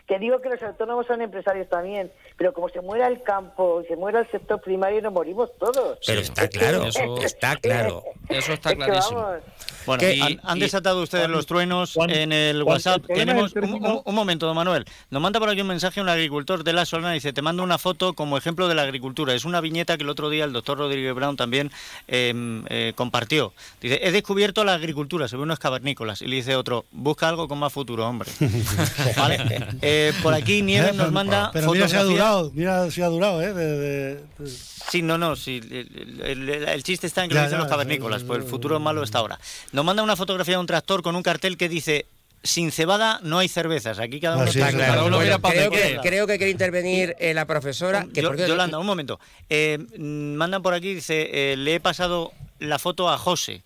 Que digo que los autónomos son empresarios también, pero como se muera el campo y se muera el sector primario, nos morimos todos. pero está claro, Eso- está claro. Eso está clarísimo. Bueno, ¿Qué? han, Y- han y- desatado ustedes los truenos Juan- en el Juan, WhatsApp. el Tenemos el un, término- un- un momento, don Manuel. Nos manda por aquí un mensaje un agricultor de La Solana. Dice, te mando una foto como ejemplo de la agricultura. Es una viñeta que el otro día el doctor Rodríguez Brown también eh, eh, compartió. Dice, he descubierto la agricultura, se ve unos cavernícolas. Y le dice otro, busca algo con más futuro, hombre. <laughs> ¿Vale? Eh, por aquí Nieves nos manda Pero mira si ha fotografía- durado, mira si ha durado, ¿eh? De, de- de- Sí, no, no, sí, el, el- el- el chiste está en que Ya, lo dicen ya, los cavernícolas, pues el futuro malo está ahora. Nos manda una fotografía de un tractor con un cartel que dice sin cebada no hay cervezas. Aquí cada uno Así tiene es, su claro. uno Bueno, mira creo, que, creo que quiere intervenir eh, la profesora. Que Yo- Yolanda, un momento. Eh, mm, mandan por aquí, dice, eh, le he pasado la foto a José,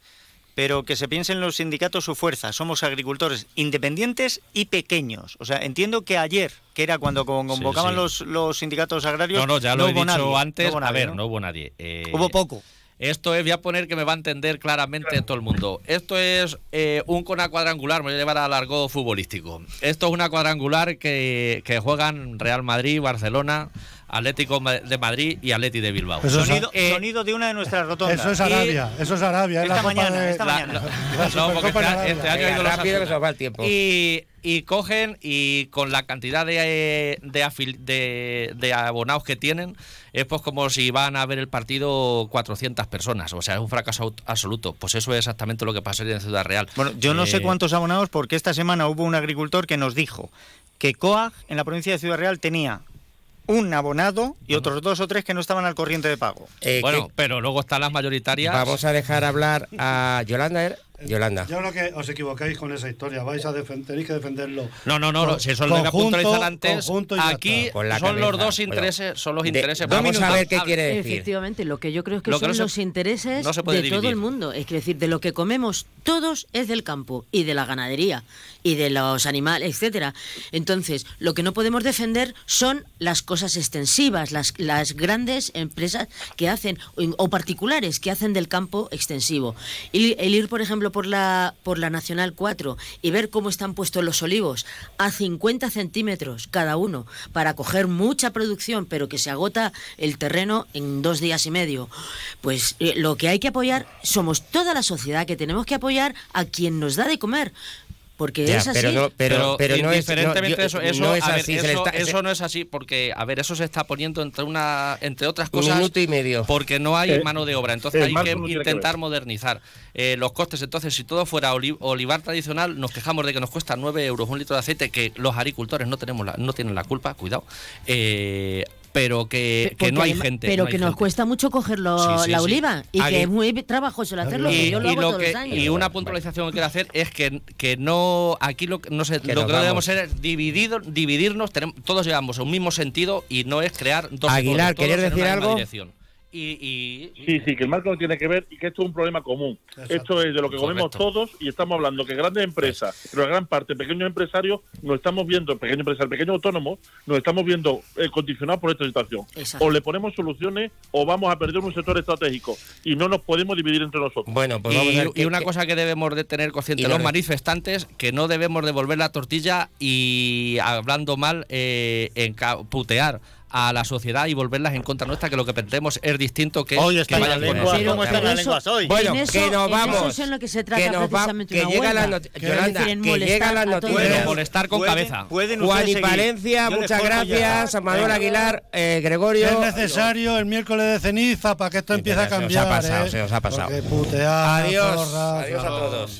pero que se piensen los sindicatos su fuerza. Somos agricultores independientes y pequeños. O sea, entiendo que ayer, que era cuando con- convocaban sí. Los, los sindicatos agrarios, No, no, ya lo he dicho nadie, antes. no a ver, ¿no? no hubo nadie. Eh, Hubo poco. Esto es, voy a poner que me va a entender claramente todo el mundo. Esto es eh, un con una cuadrangular, me voy a llevar al largo futbolístico. Esto es una cuadrangular que, que juegan Real Madrid, Barcelona, Atlético de Madrid y Atleti de Bilbao. Eso es- Eh, sonido de una de nuestras rotondas. Eso es Y- Arabia, eso es Arabia. es Esta Copa mañana, de- esta mañana. la- La no, porque este, este año rápido que se va el tiempo. Y, y cogen y con la cantidad de, de, afil- de- de abonados que tienen, es pues como si van a ver el partido 400 personas. O sea, es un fracaso absoluto. Pues eso es exactamente lo que pasaría en Ciudad Real. Bueno, yo no Eh, sé cuántos abonados porque esta semana hubo un agricultor que nos dijo que COAG en la provincia de Ciudad Real tenía un abonado y otros dos o tres que no estaban al corriente de pago. Eh, Bueno, que- pero luego están las mayoritarias. vamos a dejar hablar a Yolanda. Yolanda. Yo creo que os equivocáis con esa historia. Vais a tenéis que defenderlo. No, no, no, Con- si eso lo voy a conjunto- puntualizar antes. Aquí está. Con la son los dos Bueno, intereses, son los de- intereses. vamos a ver qué quiere decir. Efectivamente, lo que yo creo que Lo que son no se- los intereses no de todo el mundo. Es decir, de lo que comemos todos es del campo y de la ganadería y de los animales, etcétera. Entonces, lo que no podemos defender son las cosas extensivas, las, las grandes empresas que hacen o, o particulares que hacen del campo extensivo. El, el ir, por ejemplo, por la por la Nacional 4 y ver cómo están puestos los olivos a 50 centímetros cada uno para coger mucha producción, pero que se agota el terreno en dos días y medio. Pues eh, lo que hay que apoyar somos toda la sociedad que tenemos que apoyar a quien nos da de comer. Porque Ya, es así. pero no, pero, pero no es, no, indiferentemente yo- eso, eso, no es ver, así. eso, está- eso no es así porque, a ver, eso se está poniendo entre una, entre otras Un cosas, minuto y medio. porque no hay Eh, mano de obra. Entonces eh, hay que intentar modernizar eh, los costes. Entonces, si todo fuera oli- olivar tradicional, nos quejamos de que nos cuesta 9 euros un litro de aceite, que los agricultores no tenemos, la- no tienen la culpa. Cuidado. Eh, pero que, que no hay además- gente. Pero no hay que nos gente. cuesta mucho cogerlo Sí, sí, la sí. oliva y Aquí- que es muy trabajoso el hacerlo, que yo lo y, hago lo todos que- los años. y una puntualización que quiero hacer es que, que no aquí lo, que- no sé, Que lo que no debemos ser es dividido, dividirnos, tenemos, todos llegamos a un mismo sentido y no es crear dos Aguilar, todos ¿querías en decir una misma algo? dirección. Y, y- Sí, sí, que el marco no tiene que ver y que esto es un problema común. Esto es de lo que comemos todos y estamos hablando que grandes empresas, pero la gran parte pequeños empresarios, nos estamos viendo, pequeños empresarios, pequeños autónomos, nos estamos viendo eh, condicionados por esta situación. Exacto. O le ponemos soluciones o vamos a perder un sector estratégico y no nos podemos dividir entre nosotros. Bueno, pues y, y una cosa que debemos de tener consciente los lo- manifestantes, que no debemos devolver la tortilla y hablando mal, eh, putear a la sociedad y volverlas en contra nuestra, que lo que pretendemos es distinto que, Hoy que están vayan las con lenguas, nosotros. ¿cómo están las lenguas hoy? Bueno, En eso- que nos vamos. eso es en lo que se trata que nos va- precisamente que noti- Es Yolanda, que molestar llegan las a todo el noticias. mundo. molestar con Pueden- cabeza. pueden Juan y. Palencia, muchas gracias. A Manuel Venga. Aguilar, eh, Gregorio. Es necesario el miércoles de ceniza para que esto empiece a se os ha cambiar. pasado, ¿eh? se os ha pasado. Putear, Adiós, adiós a todos.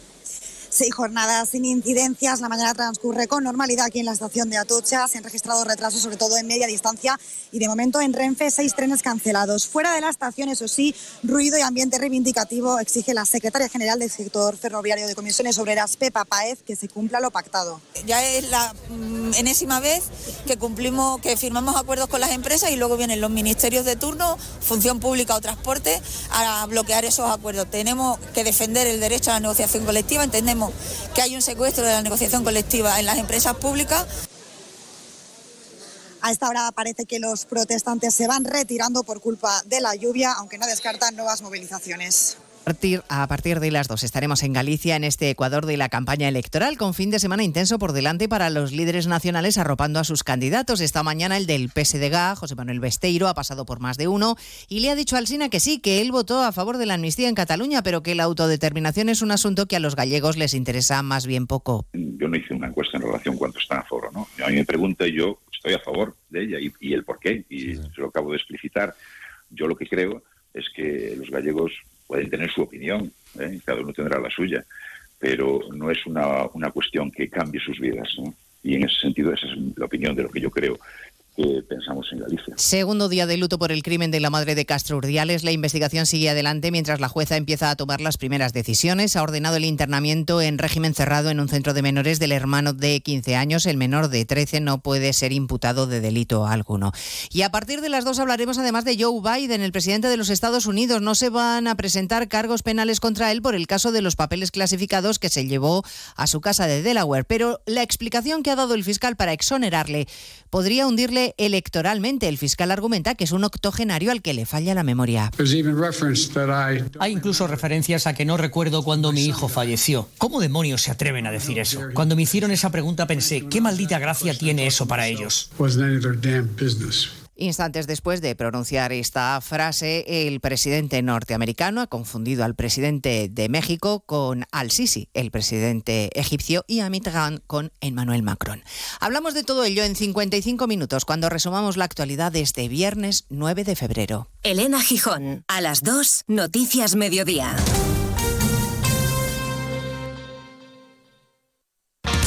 Seis jornadas sin incidencias. La mañana transcurre con normalidad aquí en la estación de Atocha. Se han registrado retrasos, sobre todo en media distancia. Y de momento en Renfe, seis trenes cancelados. Fuera de la estación, eso sí, ruido y ambiente reivindicativo exige la secretaria general del sector ferroviario de Comisiones Obreras, Pepa Paez, que se cumpla lo pactado. Ya es la mm, enésima vez que cumplimos, que firmamos acuerdos con las empresas y luego vienen los ministerios de turno, función pública o transporte, a bloquear esos acuerdos. Tenemos que defender el derecho a la negociación colectiva. Entendemos que hay un secuestro de la negociación colectiva en las empresas públicas. A esta hora parece que los protestantes se van retirando por culpa de la lluvia, aunque no descartan nuevas movilizaciones. Partir, a partir de las dos estaremos en Galicia en este Ecuador de la campaña electoral con fin de semana intenso por delante para los líderes nacionales arropando a sus candidatos. Esta mañana el del PSDG, José Manuel Besteiro, ha pasado por más de uno y le ha dicho al Sina que sí, que él votó a favor de la amnistía en Cataluña, pero que la autodeterminación es un asunto que a los gallegos les interesa más bien poco. Yo no hice una encuesta en relación cuánto están a favor, ¿no? A mí me pregunta y yo estoy a favor de ella y, y el por qué, y se lo acabo de explicitar. Yo lo que creo es que los gallegos pueden tener su opinión, ¿eh? cada uno tendrá la suya, pero no es una, una cuestión que cambie sus vidas. ¿no? Y en ese sentido, esa es la opinión de lo que yo creo que pensamos en Galicia. Segundo día de luto por el crimen de la madre de Castro Urdiales. La investigación sigue adelante mientras la jueza empieza a tomar las primeras decisiones. Ha ordenado el internamiento en régimen cerrado en un centro de menores del hermano de 15 años. El menor de 13 no puede ser imputado de delito alguno. Y a partir de las dos hablaremos además de Joe Biden, el presidente de los Estados Unidos. No se van a presentar cargos penales contra él por el caso de los papeles clasificados que se llevó a su casa de Delaware. Pero la explicación que ha dado el fiscal para exonerarle podría hundirle electoralmente. El fiscal argumenta que es un octogenario al que le falla la memoria. Hay incluso referencias a que no recuerdo cuando mi hijo falleció. ¿Cómo demonios se atreven a decir eso? Cuando me hicieron esa pregunta pensé, ¿qué maldita gracia tiene eso para ellos? Instantes después de pronunciar esta frase, el presidente norteamericano ha confundido al presidente de México con al-Sisi, el presidente egipcio, y a Mitterrand con Emmanuel Macron. Hablamos de todo ello en 55 minutos cuando resumamos la actualidad de este viernes 9 de febrero. Elena Gijón, a las 2, Noticias Mediodía.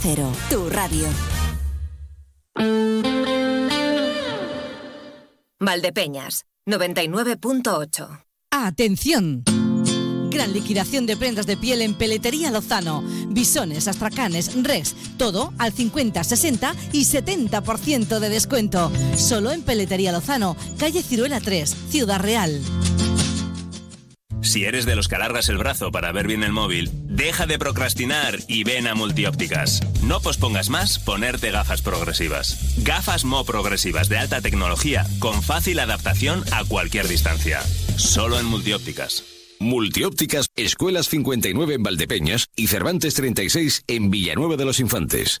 Cero, tu radio. Valdepeñas, 99.8. ¡Atención! Gran liquidación de prendas de piel en Peletería Lozano. Bisones, astracanes, res, todo al 50, 60 y 70% de descuento. Solo en Peletería Lozano, calle Ciruela 3, Ciudad Real. Si eres de los que alargas el brazo para ver bien el móvil, deja de procrastinar y ven a Multiópticas. No pospongas más ponerte gafas progresivas. Gafas Mo progresivas de alta tecnología con fácil adaptación a cualquier distancia. Solo en Multiópticas. Multiópticas, Escuelas 59 en Valdepeñas y Cervantes 36 en Villanueva de los Infantes.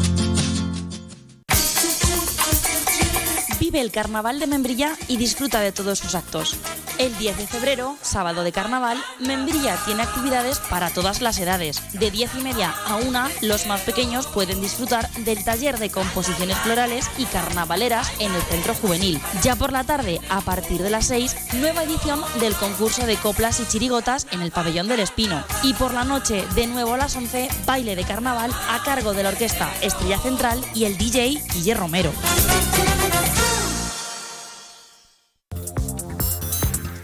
Vive el carnaval de Membrilla y disfruta de todos sus actos. El 10 de febrero, sábado de carnaval, Membrilla tiene actividades para todas las edades. De 10 y media a 1, los más pequeños pueden disfrutar del taller de composiciones florales y carnavaleras en el centro juvenil. Ya por la tarde, a partir de las 6, nueva edición del concurso de coplas y chirigotas en el pabellón del Espino. Y por la noche, de nuevo a las 11, baile de carnaval a cargo de la orquesta Estrella Central y el DJ Guille Romero.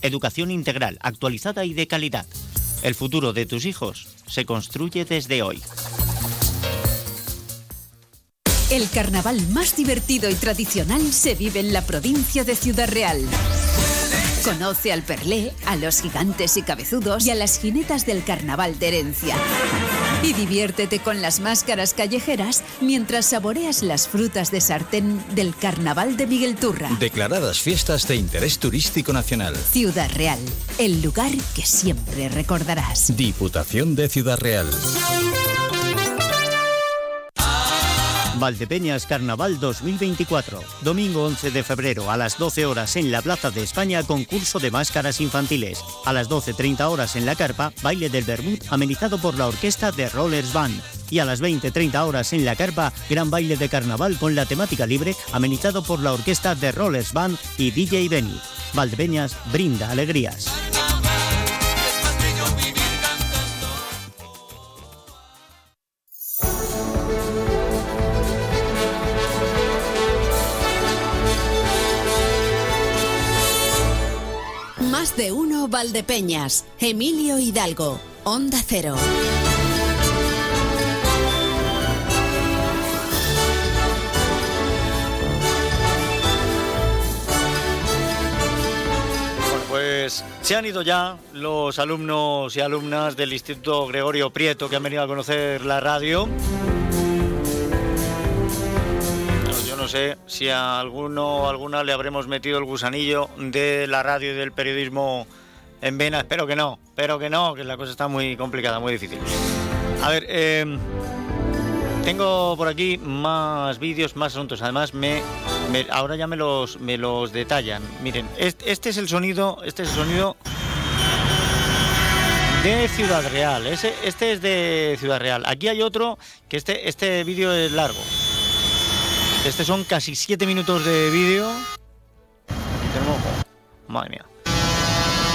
educación integral, actualizada y de calidad. El futuro de tus hijos se construye desde hoy. El carnaval más divertido y tradicional se vive en la provincia de Ciudad Real. Conoce al Perlé, a los gigantes y cabezudos y a las jinetas del carnaval de herencia. Y diviértete con las máscaras callejeras mientras saboreas las frutas de sartén del Carnaval de Miguel Turra. Declaradas fiestas de interés turístico nacional. Ciudad Real, el lugar que siempre recordarás. Diputación de Ciudad Real. Valdepeñas Carnaval 2024. Domingo 11 de febrero a las 12 horas en la Plaza de España, concurso de máscaras infantiles. A las 12.30 horas en la carpa, baile del Bermud amenizado por la orquesta de Rollers Band. Y a las 20.30 horas en la carpa, gran baile de carnaval con la temática libre amenizado por la orquesta de Rollers Band y DJ Benny. Valdepeñas brinda alegrías. De uno Valdepeñas. Emilio Hidalgo. Onda Cero. Bueno, pues se han ido ya los alumnos y alumnas del Instituto Gregorio Prieto que han venido a conocer la radio. No sé si a alguno o alguna le habremos metido el gusanillo de la radio y del periodismo en vena. Espero que no, espero que no, que la cosa está muy complicada, muy difícil. A ver, eh, tengo por aquí más vídeos, más asuntos. Además, me, ahora ya me los, me los detallan. Miren, este, es el sonido, este es el sonido de Ciudad Real. Este es de Ciudad Real. Aquí hay otro que este, este vídeo es largo. Este son casi siete minutos de vídeo. Tenemos, madre mía.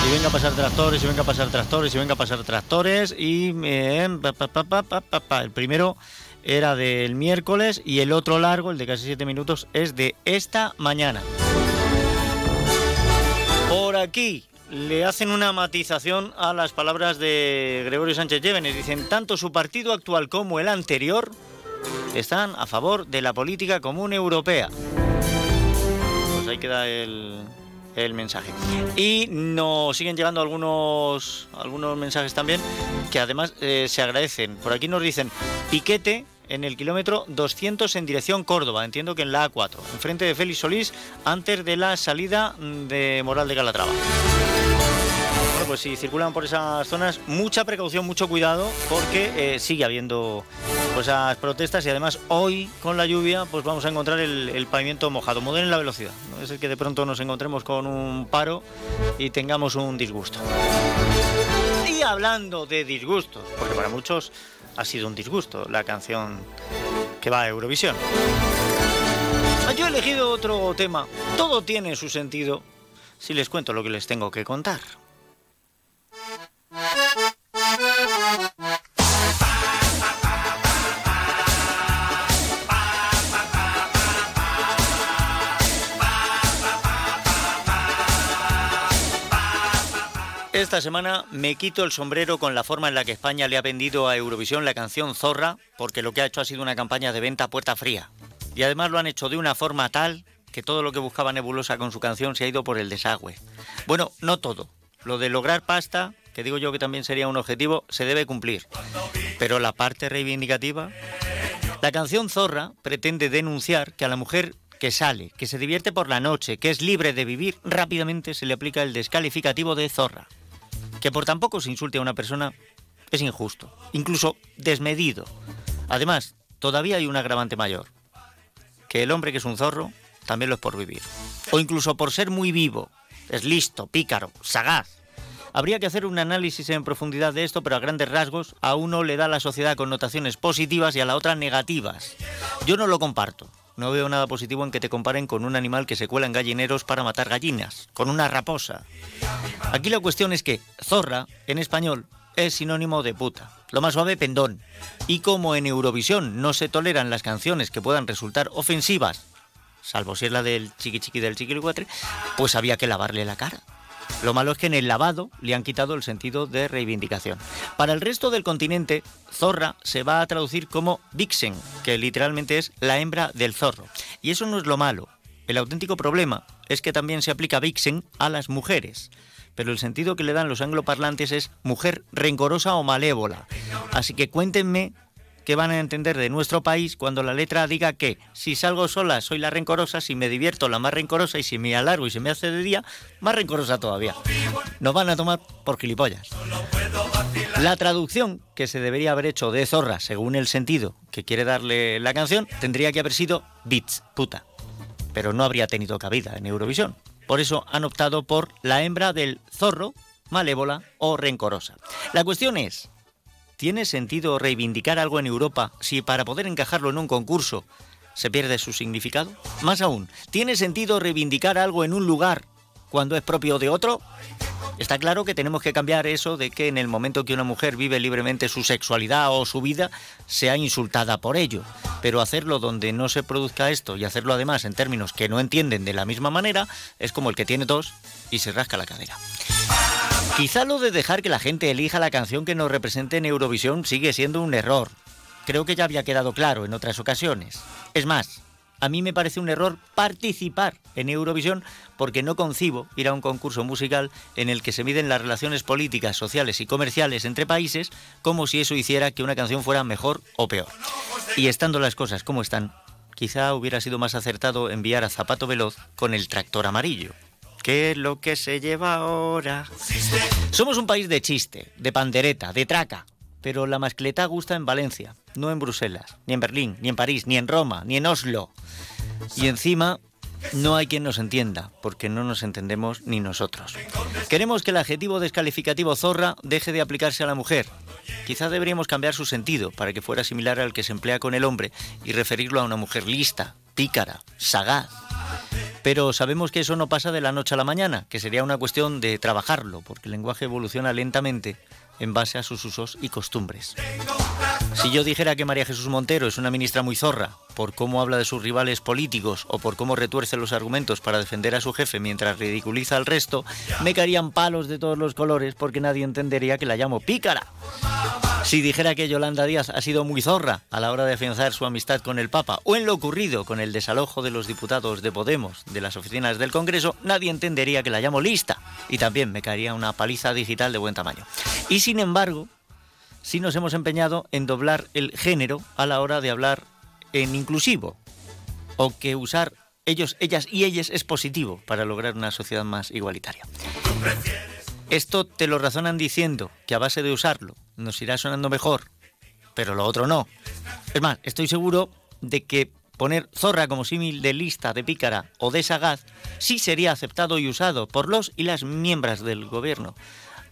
Y venga a pasar tractores, y venga a pasar tractores, y venga a pasar tractores. Y pa. el primero era del miércoles y el otro largo, el de casi siete minutos, es de esta mañana. Por aquí le hacen una matización a las palabras de Gregorio Sánchez Llévenes. Dicen, tanto su partido actual como el anterior están a favor de la política común europea. Pues ahí queda el, el mensaje. Y nos siguen llegando algunos, algunos mensajes también que además eh, se agradecen. Por aquí nos dicen piquete en el kilómetro 200 en dirección Córdoba, entiendo que en la A4, enfrente de Félix Solís, antes de la salida de Moral de Calatrava. Bueno, pues si circulan por esas zonas, mucha precaución, mucho cuidado, porque eh, sigue habiendo esas protestas y además hoy con la lluvia pues vamos a encontrar el, el pavimento mojado. Moderen la velocidad, no es el que de pronto nos encontremos con un paro y tengamos un disgusto. Y hablando de disgustos, porque para muchos ha sido un disgusto la canción que va a Eurovisión. Yo he elegido otro tema. Todo tiene su sentido si les cuento lo que les tengo que contar. Esta semana me quito el sombrero con la forma en la que España le ha vendido a Eurovisión la canción Zorra, porque lo que ha hecho ha sido una campaña de venta a puerta fría. Y además lo han hecho de una forma tal que todo lo que buscaba Nebulosa con su canción se ha ido por el desagüe. Bueno, no todo. Lo de lograr pasta, que digo yo que también sería un objetivo, se debe cumplir. Pero la parte reivindicativa... La canción Zorra pretende denunciar que a la mujer que sale, que se divierte por la noche, que es libre de vivir, rápidamente se le aplica el descalificativo de zorra. Que por tan poco se insulte a una persona es injusto, incluso desmedido. Además, todavía hay un agravante mayor. Que el hombre que es un zorro también lo es por vivir. O incluso por ser muy vivo. Es listo, pícaro, sagaz. Habría que hacer un análisis en profundidad de esto, pero a grandes rasgos a uno le da la sociedad connotaciones positivas y a la otra negativas. Yo no lo comparto. No veo nada positivo en que te comparen con un animal que se cuela en gallineros para matar gallinas, con una raposa. Aquí la cuestión es que zorra, en español, es sinónimo de puta. Lo más suave, pendón. Y como en Eurovisión no se toleran las canciones que puedan resultar ofensivas, salvo si es la del chiqui chiqui del chiquilicuatre, pues había que lavarle la cara. Lo malo es que en el lavado le han quitado el sentido de reivindicación. Para el resto del continente, zorra se va a traducir como vixen, que literalmente es la hembra del zorro. Y eso no es lo malo. El auténtico problema es que también se aplica vixen a las mujeres. pero el sentido que le dan los angloparlantes es mujer rencorosa o malévola. Así que cuéntenme qué van a entender de nuestro país cuando la letra diga que si salgo sola soy la rencorosa, si me divierto la más rencorosa y si me alargo y se me hace de día, más rencorosa todavía. Nos van a tomar por gilipollas. La traducción que se debería haber hecho de zorra, según el sentido que quiere darle la canción, tendría que haber sido bitch, puta. Pero no habría tenido cabida en Eurovisión. Por eso han optado por la hembra del zorro, malévola o rencorosa. La cuestión es, ¿Tiene sentido reivindicar algo en Europa si para poder encajarlo en un concurso se pierde su significado? Más aún, ¿tiene sentido reivindicar algo en un lugar cuando es propio de otro? Está claro que tenemos que cambiar eso de que en el momento que una mujer vive libremente su sexualidad o su vida, sea insultada por ello. Pero hacerlo donde no se produzca esto y hacerlo además en términos que no entienden de la misma manera, es como el que tiene tos y se rasca la cadera. Quizá lo de dejar que la gente elija la canción que nos represente en Eurovisión sigue siendo un error. Creo que ya había quedado claro en otras ocasiones. Es más, a mí me parece un error participar en Eurovisión porque no concibo ir a un concurso musical en el que se miden las relaciones políticas, sociales y comerciales entre países como si eso hiciera que una canción fuera mejor o peor. Y estando las cosas como están, quizá hubiera sido más acertado enviar a Zapato Veloz con el tractor amarillo. ¿Qué es lo que se lleva ahora? Somos un país de chiste, de pandereta, de traca. Pero la mascleta gusta en Valencia, no en Bruselas, ni en Berlín, ni en París, ni en Roma, ni en Oslo. Y encima, no hay quien nos entienda, porque no nos entendemos ni nosotros. Queremos que el adjetivo descalificativo zorra deje de aplicarse a la mujer. Quizá deberíamos cambiar su sentido para que fuera similar al que se emplea con el hombre y referirlo a una mujer lista, pícara, sagaz. Pero sabemos que eso no pasa de la noche a la mañana, que sería una cuestión de trabajarlo, porque el lenguaje evoluciona lentamente en base a sus usos y costumbres. Si yo dijera que María Jesús Montero es una ministra muy zorra, por cómo habla de sus rivales políticos o por cómo retuerce los argumentos para defender a su jefe mientras ridiculiza al resto, me caerían palos de todos los colores porque nadie entendería que la llamo pícara. Si dijera que Yolanda Díaz ha sido muy zorra a la hora de afianzar su amistad con el Papa o en lo ocurrido con el desalojo de los diputados de Podemos de las oficinas del Congreso, nadie entendería que la llamo lista y también me caería una paliza digital de buen tamaño. Y sin embargo, sí nos hemos empeñado en doblar el género a la hora de hablar en inclusivo o que usar ellos, ellas y ellas es positivo para lograr una sociedad más igualitaria. Esto te lo razonan diciendo que a base de usarlo nos irá sonando mejor, pero lo otro no. Es más, estoy seguro de que poner zorra como símil de lista, de pícara o de sagaz sí sería aceptado y usado por los y las miembros del gobierno,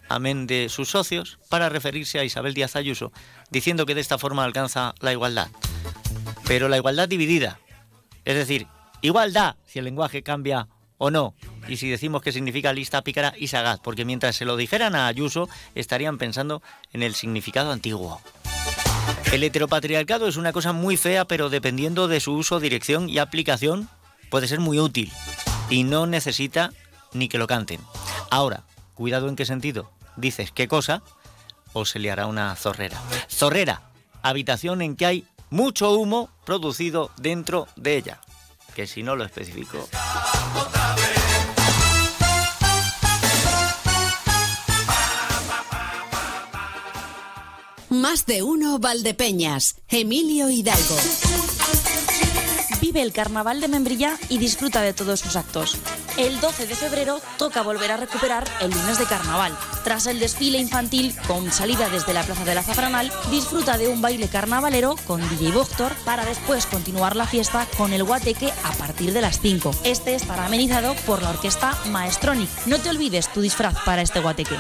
amén de sus socios, para referirse a Isabel Díaz Ayuso, diciendo que de esta forma alcanza la igualdad. Pero la igualdad dividida, es decir, igualdad si el lenguaje cambia o no, y si decimos que significa lista, pícara y sagaz, porque mientras se lo dijeran a Ayuso, estarían pensando en el significado antiguo. El heteropatriarcado es una cosa muy fea, pero dependiendo de su uso, dirección y aplicación, puede ser muy útil. Y no necesita ni que lo canten. Ahora, cuidado en qué sentido. Dices qué cosa o se le hará una zorrera. Zorrera, habitación en que hay mucho humo producido dentro de ella. Que si no lo especifico. Más de uno Valdepeñas, Emilio Hidalgo. El carnaval de Membrilla y disfruta de todos sus actos. El 12 de febrero toca volver a recuperar el lunes de carnaval. Tras el desfile infantil con salida desde la Plaza de la Zafranal, disfruta de un baile carnavalero con DJ Voctor para después continuar la fiesta con el guateque a partir de las 5. Este estará amenizado por la orquesta Maestronic. No te olvides tu disfraz para este guateque.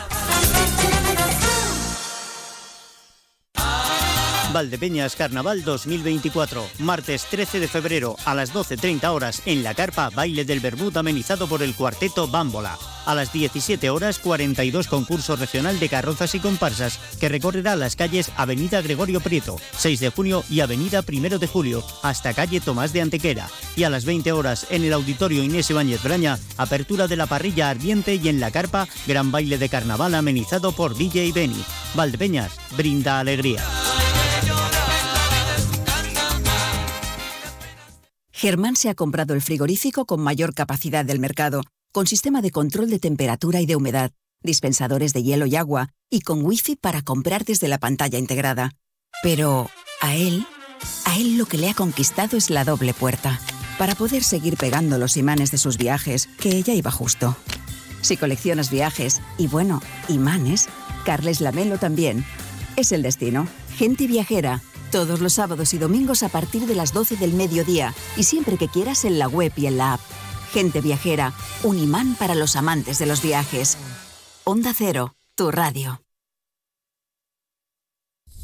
Valdepeñas Carnaval 2024, martes 13 de febrero a las 12.30 horas en la carpa Baile del Bermud amenizado por el cuarteto Bámbola. A las 17 horas 42 concurso regional de carrozas y comparsas que recorrerá las calles Avenida Gregorio Prieto, 6 de junio y Avenida 1 de julio hasta calle Tomás de Antequera. Y a las 20 horas en el Auditorio Inés Ibáñez Braña, apertura de la parrilla ardiente y en la carpa gran baile de carnaval amenizado por DJ Beni. Valdepeñas, brinda alegría. Germán se ha comprado el frigorífico con mayor capacidad del mercado, con sistema de control de temperatura y de humedad dispensadores de hielo y agua y con wifi para comprar desde la pantalla integrada. Pero a él, a él lo que le ha conquistado es la doble puerta, para poder seguir pegando los imanes de sus viajes, que ella iba justo. Si coleccionas viajes y bueno, imanes, Carles Lamelo también. Es el destino. Gente viajera. Todos los sábados y domingos a partir de las 12 del mediodía y siempre que quieras en la web y en la app. Gente viajera, un imán para los amantes de los viajes. Onda Cero, tu radio.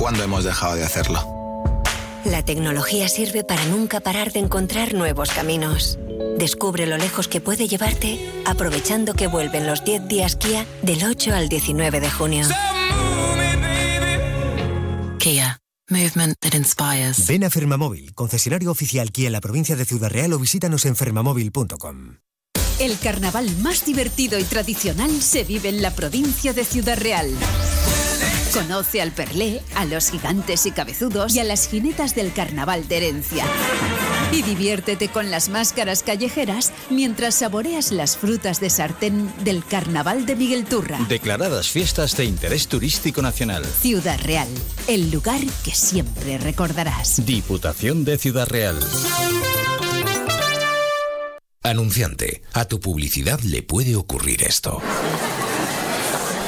¿Cuándo hemos dejado de hacerlo? La tecnología sirve para nunca parar de encontrar nuevos caminos. Descubre lo lejos que puede llevarte aprovechando que vuelven los 10 días Kia del 8 al 19 de junio. Kia. Movement that inspires. Ven a Fermamóvil, concesionario oficial Kia en la provincia de Ciudad Real o visítanos en fermamóvil.com. El carnaval más divertido y tradicional se vive en la provincia de Ciudad Real. Conoce al Perlé, a los gigantes y cabezudos y a las jinetas del carnaval de herencia. Y diviértete con las máscaras callejeras mientras saboreas las frutas de sartén del carnaval de Miguel Turra. Declaradas fiestas de interés turístico nacional. Ciudad Real, el lugar que siempre recordarás. Diputación de Ciudad Real. Anunciante, a tu publicidad le puede ocurrir esto.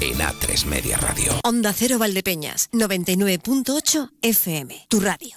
en A3 Media Radio. Onda Cero Valdepeñas, 99.8 FM, tu radio.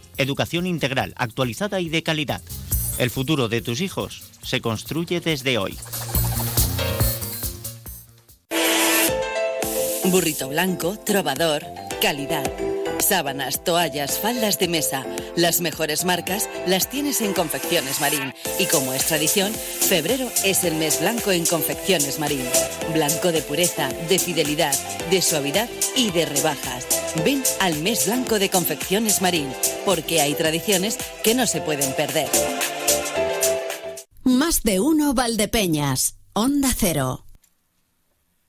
educación integral, actualizada y de calidad. El futuro de tus hijos se construye desde hoy. Burrito blanco, trovador, calidad. Sábanas, toallas, faldas de mesa. Las mejores marcas las tienes en Confecciones Marín. Y como es tradición, febrero es el mes blanco en Confecciones Marín. Blanco de pureza, de fidelidad, de suavidad y de rebajas. Ven al mes blanco de Confecciones Marín, porque hay tradiciones que no se pueden perder. Más de uno Valdepeñas. Onda Cero.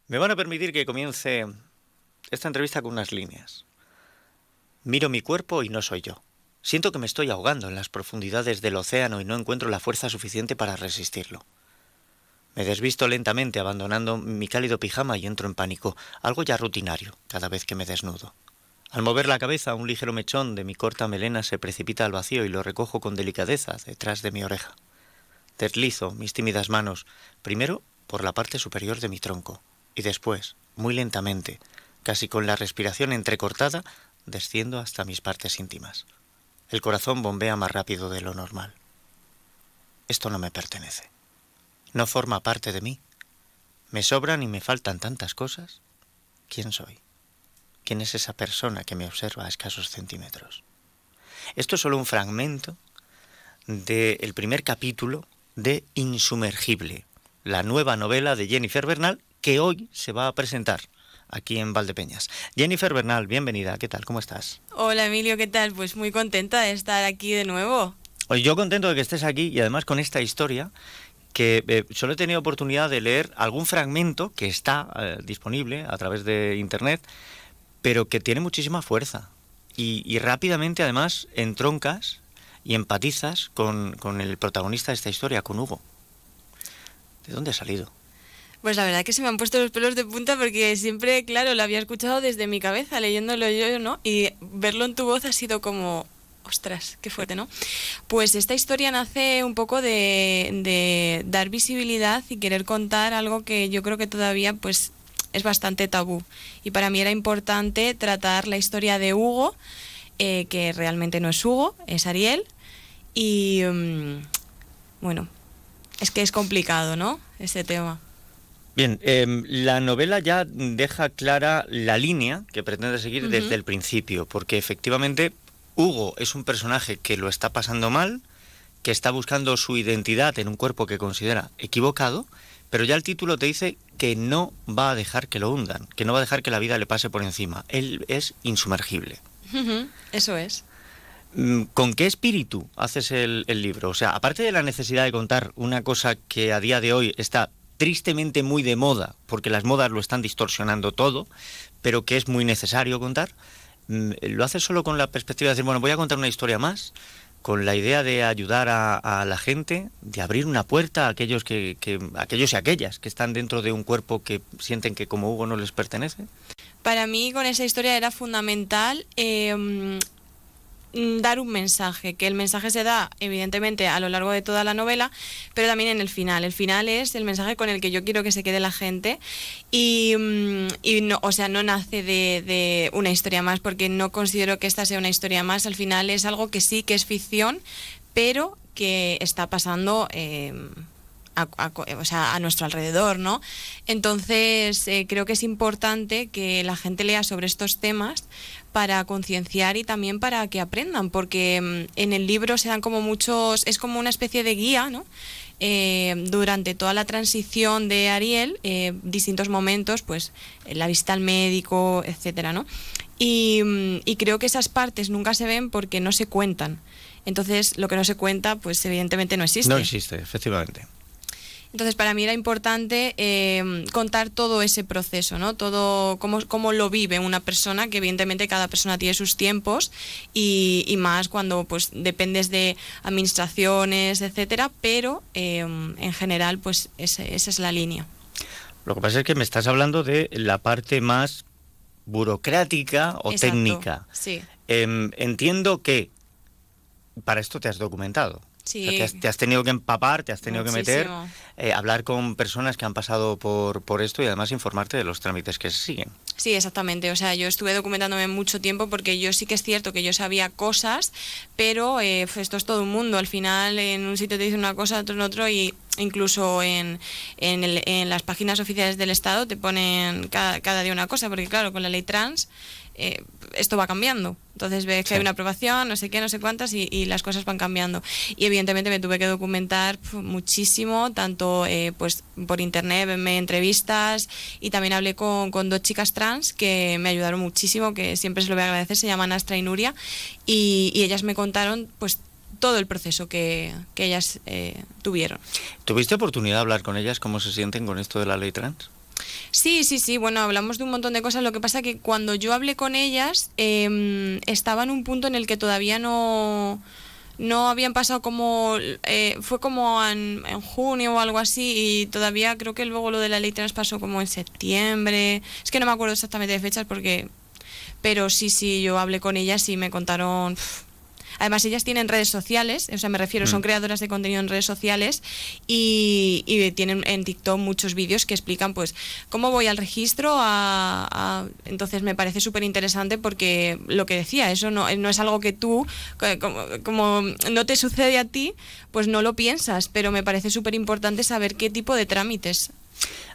Me van a permitir que comience esta entrevista con unas líneas. Miro mi cuerpo y no soy yo. Siento que me estoy ahogando en las profundidades del océano y no encuentro la fuerza suficiente para resistirlo. Me desvisto lentamente abandonando mi cálido pijama y entro en pánico, algo ya rutinario cada vez que me desnudo. Al mover la cabeza, un ligero mechón de mi corta melena se precipita al vacío y lo recojo con delicadeza detrás de mi oreja. Deslizo mis tímidas manos, primero por la parte superior de mi tronco, y después, muy lentamente, casi con la respiración entrecortada, desciendo hasta mis partes íntimas. El corazón bombea más rápido de lo normal. Esto no me pertenece. No forma parte de mí. Me sobran y me faltan tantas cosas. ¿Quién soy? ¿Quién es esa persona que me observa a escasos centímetros? Esto es solo un fragmento del primer capítulo de Insumergible, la nueva novela de Jennifer Bernal que hoy se va a presentar aquí en Valdepeñas. Jennifer Bernal, bienvenida, ¿qué tal? ¿Cómo estás? Hola Emilio, ¿qué tal? Pues muy contenta de estar aquí de nuevo. Yo contento de que estés aquí y además con esta historia que eh, solo he tenido oportunidad de leer algún fragmento que está eh, disponible a través de Internet, pero que tiene muchísima fuerza. Y, y rápidamente, además, entroncas y empatizas con, con el protagonista de esta historia, con Hugo. ¿De dónde ha salido? Pues la verdad que se me han puesto los pelos de punta porque siempre, claro, lo había escuchado desde mi cabeza, leyéndolo yo, ¿no? Y verlo en tu voz ha sido como, ostras, qué fuerte, ¿no? Pues esta historia nace un poco de, dar visibilidad y querer contar algo que yo creo que todavía, pues, es bastante tabú. Y para mí era importante tratar la historia de Hugo, eh, que realmente no es Hugo, es Ariel. Y mm, bueno, es que es complicado, ¿no? Este tema. Bien, em, la novela ya deja clara la línea que pretende seguir desde el principio, porque efectivamente Hugo es un personaje que lo está pasando mal, que está buscando su identidad en un cuerpo que considera equivocado, pero ya el título te dice que no va a dejar que lo hundan, que no va a dejar que la vida le pase por encima. Él es insumergible. Eso es. Mm, ¿Con qué espíritu haces el, el libro? O sea, aparte de la necesidad de contar una cosa que a día de hoy está tristemente muy de moda, porque las modas lo están distorsionando todo, pero que es muy necesario contar, mm, ¿lo haces solo con la perspectiva de decir, bueno, voy a contar una historia más? con la idea de ayudar a, la gente, de abrir una puerta a aquellos que, que- aquellos y aquellas que están dentro de un cuerpo que sienten que como Hugo no les pertenece. Para mí con esa historia era fundamental mm, dar un mensaje, que el mensaje se da evidentemente a lo largo de toda la novela, pero también en el final. El final es el mensaje con el que yo quiero que se quede la gente y, mm, no, o sea, no nace de, de una historia más porque no considero que esta sea una historia más. Al final es algo que sí que es ficción, pero que está pasando. eh, a, a co- o sea, a nuestro alrededor, ¿no? Entonces, eh, creo que es importante que la gente lea sobre estos temas para concienciar y también para que aprendan, porque mm, en el libro se dan como muchos, es como una especie de guía, ¿no? Eh, durante toda la transición de Ariel, eh, distintos momentos, pues eh, la visita al médico, etcétera, ¿no? Y, mm, y creo que esas partes nunca se ven porque no se cuentan. Entonces, lo que no se cuenta, pues evidentemente no existe. No existe, efectivamente. Entonces, para mí era importante eh, contar todo ese proceso, ¿no? Todo, cómo, cómo lo vive una persona, que evidentemente cada persona tiene sus tiempos y, y más cuando pues dependes de administraciones, etcétera, pero eh, en general, pues ese- esa es la línea. Lo que pasa es que me estás hablando de la parte más burocrática o Exacto, técnica. Sí. Em, entiendo que para esto te has documentado. Sí. O sea, te, has, te has tenido que empapar, te has tenido que meter, Muchísimo. eh, hablar con personas que han pasado por, por esto y además informarte de los trámites que se siguen. Sí, exactamente. O sea, yo estuve documentándome mucho tiempo porque yo sí que es cierto que yo sabía cosas, pero eh, esto es todo un mundo. Al final en un sitio te dicen una cosa, otro en otro y incluso en, en, el- en las páginas oficiales del Estado te ponen cada, cada día una cosa, porque claro, con la ley trans eh, esto va cambiando. Entonces ves que Sí. hay una aprobación, no sé qué, no sé cuántas, y, y las cosas van cambiando. Y evidentemente me tuve que documentar muchísimo, tanto eh, pues por internet, verme entrevistas, y también hablé con, con dos chicas trans que me ayudaron muchísimo, que siempre se lo voy a agradecer, se llaman Astra y Nuria, y, y ellas me contaron pues todo el proceso que, que ellas eh, tuvieron. ¿Tuviste oportunidad de hablar con ellas cómo se sienten con esto de la ley trans? Sí, sí, sí, bueno, hablamos de un montón de cosas. Lo que pasa que cuando yo hablé con ellas, eh, estaba en un punto en el que todavía no, no habían pasado como, eh, fue como en, junio o algo así, y todavía creo que luego lo de la ley trans pasó como en septiembre. Es que no me acuerdo exactamente de fechas porque, pero sí, sí, yo hablé con ellas y me contaron... Además, ellas tienen redes sociales, o sea, me refiero, son Mm. creadoras de contenido en redes sociales y, y tienen en TikTok muchos vídeos que explican, pues, cómo voy al registro. A, a- Entonces, me parece súper interesante porque lo que decía, eso no, no es algo que tú, co- como, como no te sucede a ti, pues no lo piensas, pero me parece súper importante saber qué tipo de trámites.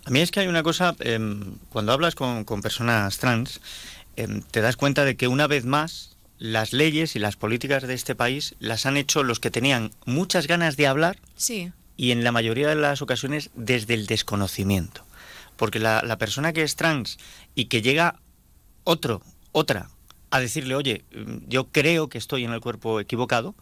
A mí es que hay una cosa, em, cuando hablas con, con personas trans, em, te das cuenta de que una vez más las leyes y las políticas de este país las han hecho los que tenían muchas ganas de hablar Sí. y en la mayoría de las ocasiones desde el desconocimiento. Porque la, la persona que es trans y que llega otro, otra, a decirle, oye, mm, yo creo que estoy en el cuerpo equivocado,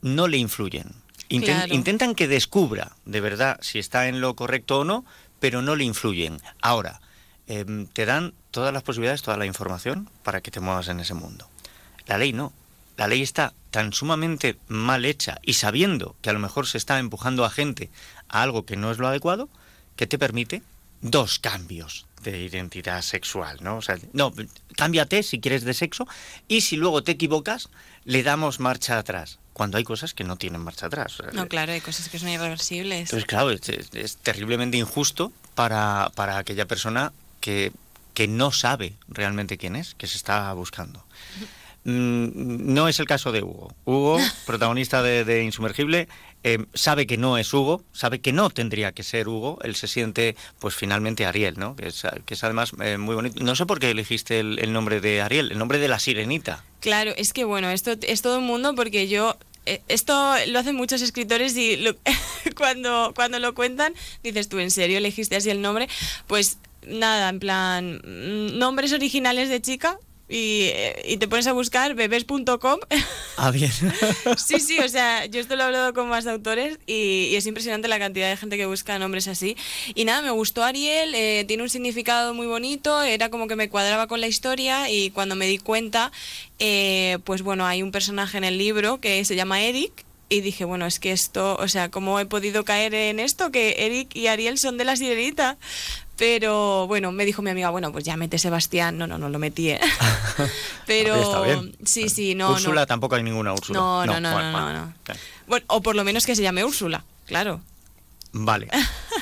no le influyen. Intentan que descubra de verdad si está en lo correcto o no, pero no le influyen. Ahora, em, te dan todas las posibilidades, toda la información para que te muevas en ese mundo. La ley no. La ley está tan sumamente mal hecha y sabiendo que a lo mejor se está empujando a gente a algo que no es lo adecuado, que te permite dos cambios de identidad sexual, ¿no? O sea, no, cámbiate si quieres de sexo y si luego te equivocas, le damos marcha atrás. Cuando hay cosas que no tienen marcha atrás. No, claro, hay cosas que son irreversibles. Entonces, claro, es, terriblemente injusto para, para aquella persona que, que no sabe realmente quién es, que se está buscando. No es el caso de Hugo. Hugo, <laughs> protagonista de, Insumergible, eh, sabe que no es Hugo, sabe que no tendría que ser Hugo. Él se siente, pues finalmente Ariel, ¿no? Que es, que es además eh, muy bonito. No sé por qué elegiste el, nombre de Ariel, el nombre de la sirenita. Claro, es que bueno, esto es todo un mundo porque yo eh, esto lo hacen muchos escritores y <laughs> cuando, cuando lo cuentan, dices tú, ¿en serio elegiste así el nombre? Pues nada, en plan, mm, nombres originales de chica, y, te pones a buscar bebés.com. Ah, bien. <laughs> sí, sí, o sea, yo esto lo he hablado con más autores y, es impresionante la cantidad de gente que busca nombres así. Y nada, me gustó Ariel, eh, tiene un significado muy bonito, era como que me cuadraba con la historia y cuando me di cuenta, eh, pues bueno, hay un personaje en el libro que se llama Eric y dije, bueno, es que esto, o sea, ¿cómo he podido caer en esto? Que Eric y Ariel son de la sirenita. Pero bueno, me dijo mi amiga, bueno, pues ya mete Sebastián. No, no, no lo metí. ¿eh? <laughs> <laughs> Pero sí, sí, no. Úrsula tampoco hay ninguna Úrsula. No, no, no, no, no, Bueno, o por lo menos que se llame Úrsula, claro. Vale.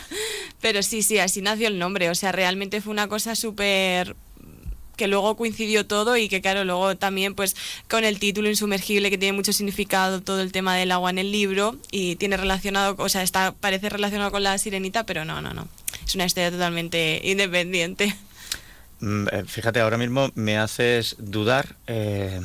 <laughs> Pero sí, sí, así nació el nombre. O sea, realmente fue una cosa súper que luego coincidió todo y que claro, luego también pues con el título insumergible que tiene mucho significado todo el tema del agua en el libro y tiene relacionado, o sea, está parece relacionado con la sirenita, pero no, no, no. Es una historia totalmente independiente. Mm, eh, fíjate, ahora mismo me haces dudar eh,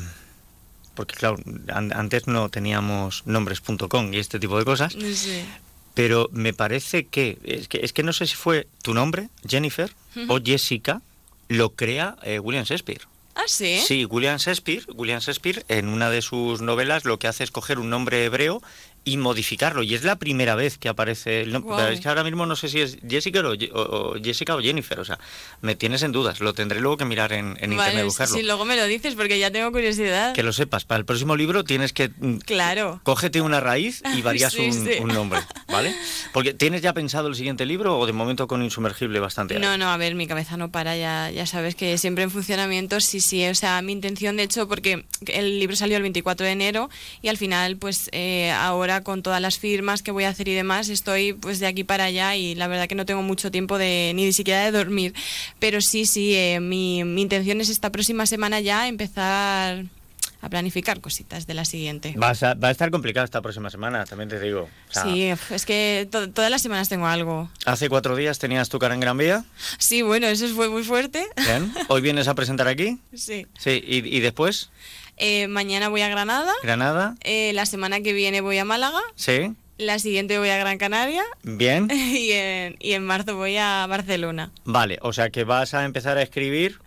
porque claro, antes no teníamos nombres.com y este tipo de cosas. Sí. Pero me parece que es, que es que no sé si fue tu nombre, Jennifer, o Jessica, lo crea eh, William Shakespeare. ¿Ah, sí? Sí, William Shakespeare, William Shakespeare en una de sus novelas lo que hace es coger un nombre hebreo y modificarlo. Y es la primera vez que aparece. Es que ahora mismo no sé si es Jessica o, Jessica o Jennifer. O sea, me tienes en dudas. Lo tendré luego que mirar en, en internet buscarlo. Sí, luego me lo dices porque ya tengo curiosidad. Que lo sepas. Para el próximo libro tienes que. Mm, claro. Cógete una raíz y <laughs> varías un, nombre. ¿Vale? Porque ¿tienes ya pensado el siguiente libro o de momento con Insumergible bastante? No, no, a ver, mi cabeza no para. Ya, ya sabes que siempre en funcionamiento, sí, sí. O sea, mi intención, de hecho, porque el libro salió el 24 de enero y al final, pues eh, ahora con todas las firmas que voy a hacer y demás, estoy pues de aquí para allá y la verdad que no tengo mucho tiempo de ni siquiera de dormir. Pero sí, sí, eh, mi, mi intención es esta próxima semana ya empezar a planificar cositas de la siguiente. Va a, va a estar complicado esta próxima semana, también te digo. sí, es que todas las semanas tengo algo. Hace cuatro días tenías tu cara en Gran Vía. Sí, bueno, eso fue muy fuerte. Bien. ¿Hoy vienes a presentar aquí? <laughs> Sí. Sí, ¿y, y después? Eh, mañana voy a Granada. Granada. Eh, la semana que viene voy a Málaga. Sí. La siguiente voy a Gran Canaria. Bien. <laughs> Y en, y en marzo voy a Barcelona. Vale, o sea que vas a empezar a escribir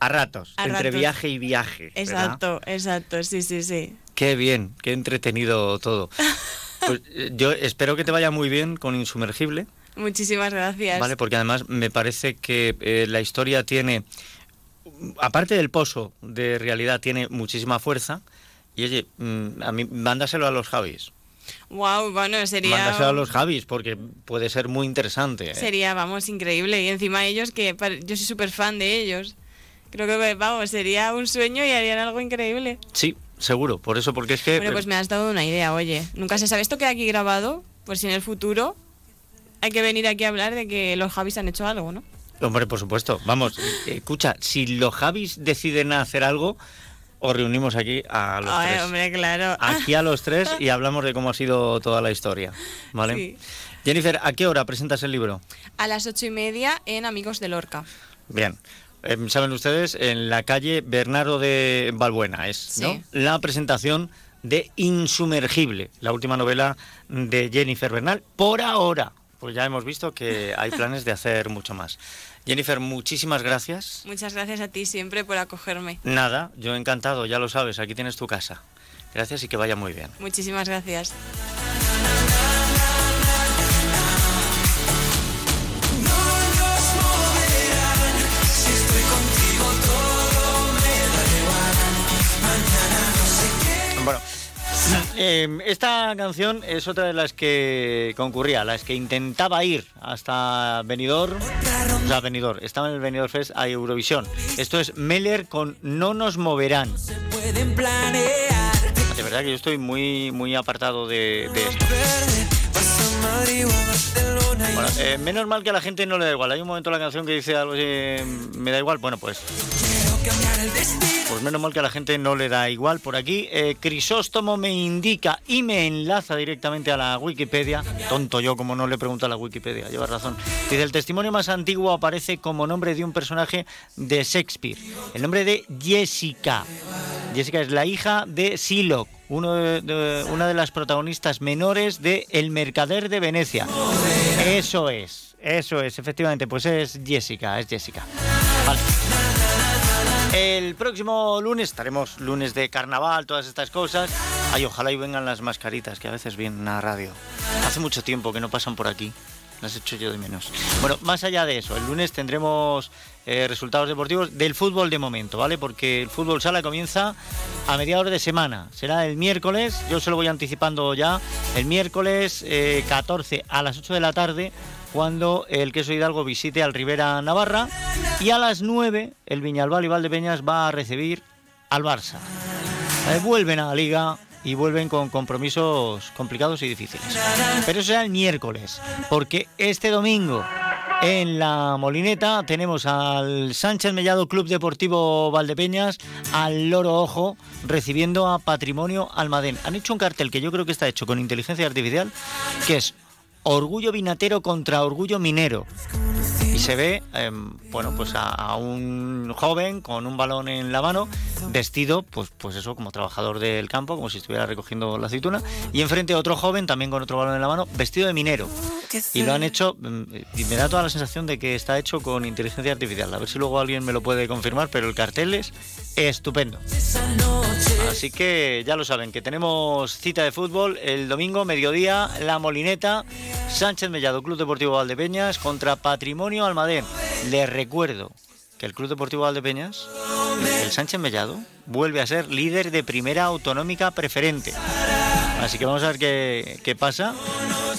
a ratos, entre viaje y viaje. Exacto, exacto, sí, sí, sí. Qué bien, qué entretenido todo. <laughs> Pues, eh, yo espero que te vaya muy bien con Insumergible. Muchísimas gracias. Vale, porque además me parece que eh, la historia tiene, aparte del pozo de realidad, tiene muchísima fuerza. Y oye, mm, a mí, mándaselo a los Javis. Wow, bueno, sería. Mándaselo a los Javis porque puede ser muy interesante. ¿eh? Sería, vamos, increíble. Y encima ellos, que yo soy súper fan de ellos. Creo que, vamos, sería un sueño y harían algo increíble. Sí, seguro. Por eso, porque es que. Bueno, pues me has dado una idea, oye. Nunca se sabe esto que aquí grabado, pues si en el futuro hay que venir aquí a hablar de que los Javis han hecho algo, ¿no? Hombre, por supuesto. Vamos, escucha, si los Javis deciden hacer algo, os reunimos aquí a los Ay, tres. hombre, claro. Aquí a los tres y hablamos de cómo ha sido toda la historia. ¿Vale? Sí. Jennifer, ¿a qué hora presentas el libro? A las ocho y media en Amigos de Lorca. Bien. Em, Saben ustedes, en la calle Bernardo de Balbuena es ¿no? la presentación de Insumergible, la última novela de Jennifer Bernal, por ahora. Pues ya hemos visto que hay planes de hacer mucho más. Jennifer, muchísimas gracias. Muchas gracias a ti siempre por acogerme. Nada, yo encantado, ya lo sabes, aquí tienes tu casa. Gracias y que vaya muy bien. Muchísimas gracias. Bueno eh, esta canción es otra de las que concurría, las que intentaba ir hasta Benidorm, o sea, Benidorm, estaba en el Benidorm Fest a Eurovisión. Esto es Meller con No nos moverán. De verdad que yo estoy muy, muy apartado de, de esto. Bueno, eh, menos mal que a la gente no le da igual. Hay un momento en la canción que dice algo así, me da igual. Bueno, pues pues menos mal que a la gente no le da igual por aquí. Eh, Crisóstomo me indica y me enlaza directamente a la Wikipedia. Tonto yo, como no le pregunto a la Wikipedia, lleva razón. Dice, el testimonio más antiguo aparece como nombre de un personaje de Shakespeare. El nombre de Jessica. Jessica es la hija de Siloc, una de las protagonistas menores de El Mercader de Venecia. Eso es, eso es, efectivamente, pues es Jessica, es Jessica. Vale. El próximo lunes estaremos lunes de carnaval, todas estas cosas. Ay, ojalá y vengan las mascaritas que a veces vienen a radio. Hace mucho tiempo que no pasan por aquí. Las he hecho yo de menos. Bueno, más allá de eso, el lunes tendremos eh, resultados deportivos del fútbol de momento, ¿vale? Porque el fútbol sala comienza a mediados de semana. Será el miércoles, yo se lo voy anticipando ya, el miércoles 14 eh, a las 8 de la tarde cuando el Queso Hidalgo visite al Rivera Navarra y a las 9 el Viñalbal y Valdepeñas va a recibir al Barça. Eh, vuelven a la liga y vuelven con compromisos complicados y difíciles. Pero eso será el miércoles, porque este domingo en la Molineta tenemos al Sánchez Mellado Club Deportivo Valdepeñas, al Loro Ojo, recibiendo a Patrimonio Almadén. Han hecho un cartel que yo creo que está hecho con inteligencia artificial, que es Orgullo Vinatero contra Orgullo Minero. Y se ve, em, bueno, pues a, un joven con un balón en la mano, vestido, pues, pues eso, como trabajador del campo, como si estuviera recogiendo la aceituna, y enfrente otro joven, también con otro balón en la mano, vestido de minero. Y lo han hecho, em, me da toda la sensación de que está hecho con inteligencia artificial. A ver si luego alguien me lo puede confirmar, pero el cartel es estupendo. Así que ya lo saben, que tenemos cita de fútbol el domingo, mediodía, La Molineta, Sánchez Mellado, Club Deportivo Valdepeñas contra Patrimonio Almadén. Les recuerdo que el Club Deportivo Valdepeñas, el Sánchez Mellado, vuelve a ser líder de primera autonómica preferente. Así que vamos a ver qué, pasa,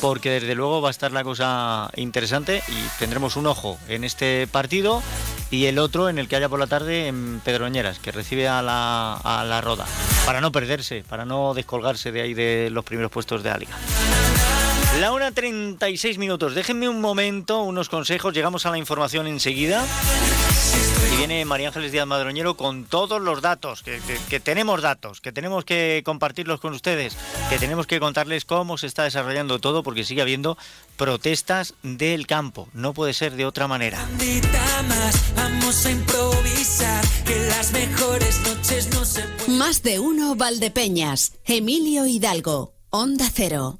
porque desde luego va a estar la cosa interesante y tendremos un ojo en este partido y el otro en el que haya por la tarde en Pedroñeras, que recibe a la, la Roda, para no perderse, para no descolgarse de ahí de los primeros puestos de Áliga. La 1.36 minutos. Déjenme un momento, unos consejos. Llegamos a la información enseguida. Y viene María Ángeles Díaz Madroñero con todos los datos, que, tenemos datos, que tenemos que compartirlos con ustedes, que tenemos que contarles cómo se está desarrollando todo, porque sigue habiendo protestas del campo. No puede ser de otra manera. Más de uno Valdepeñas. Emilio Hidalgo. Onda Cero.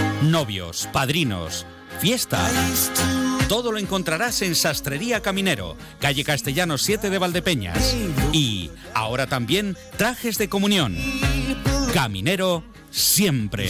novios, padrinos, fiesta. Todo lo encontrarás en Sastrería Caminero, calle Castellanos 7 de Valdepeñas. Y ahora también trajes de comunión. Caminero siempre.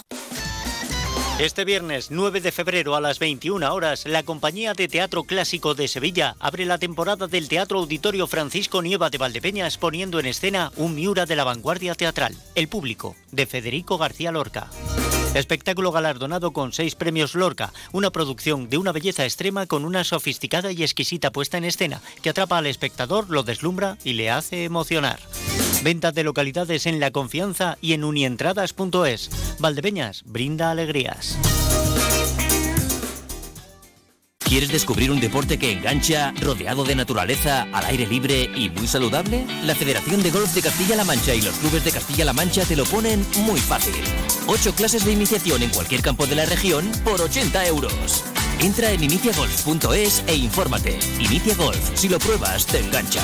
Este viernes 9 de febrero a las 21 horas, la Compañía de Teatro Clásico de Sevilla abre la temporada del Teatro Auditorio Francisco Nieva de Valdepeñas poniendo en escena un Miura de la vanguardia teatral, El Público, de Federico García Lorca. Espectáculo galardonado con seis premios Lorca, una producción de una belleza extrema con una sofisticada y exquisita puesta en escena que atrapa al espectador, lo deslumbra y le hace emocionar. Venta de localidades en La Confianza y en unientradas.es. Valdepeñas, brinda alegrías. ¿Quieres descubrir un deporte que engancha, rodeado de naturaleza, al aire libre y muy saludable? La Federación de Golf de Castilla-La Mancha y los clubes de Castilla-La Mancha te lo ponen muy fácil. Ocho clases de iniciación en cualquier campo de la región por 80 euros. Entra en iniciagolf.es e infórmate. Inicia Golf, si lo pruebas, te engancha.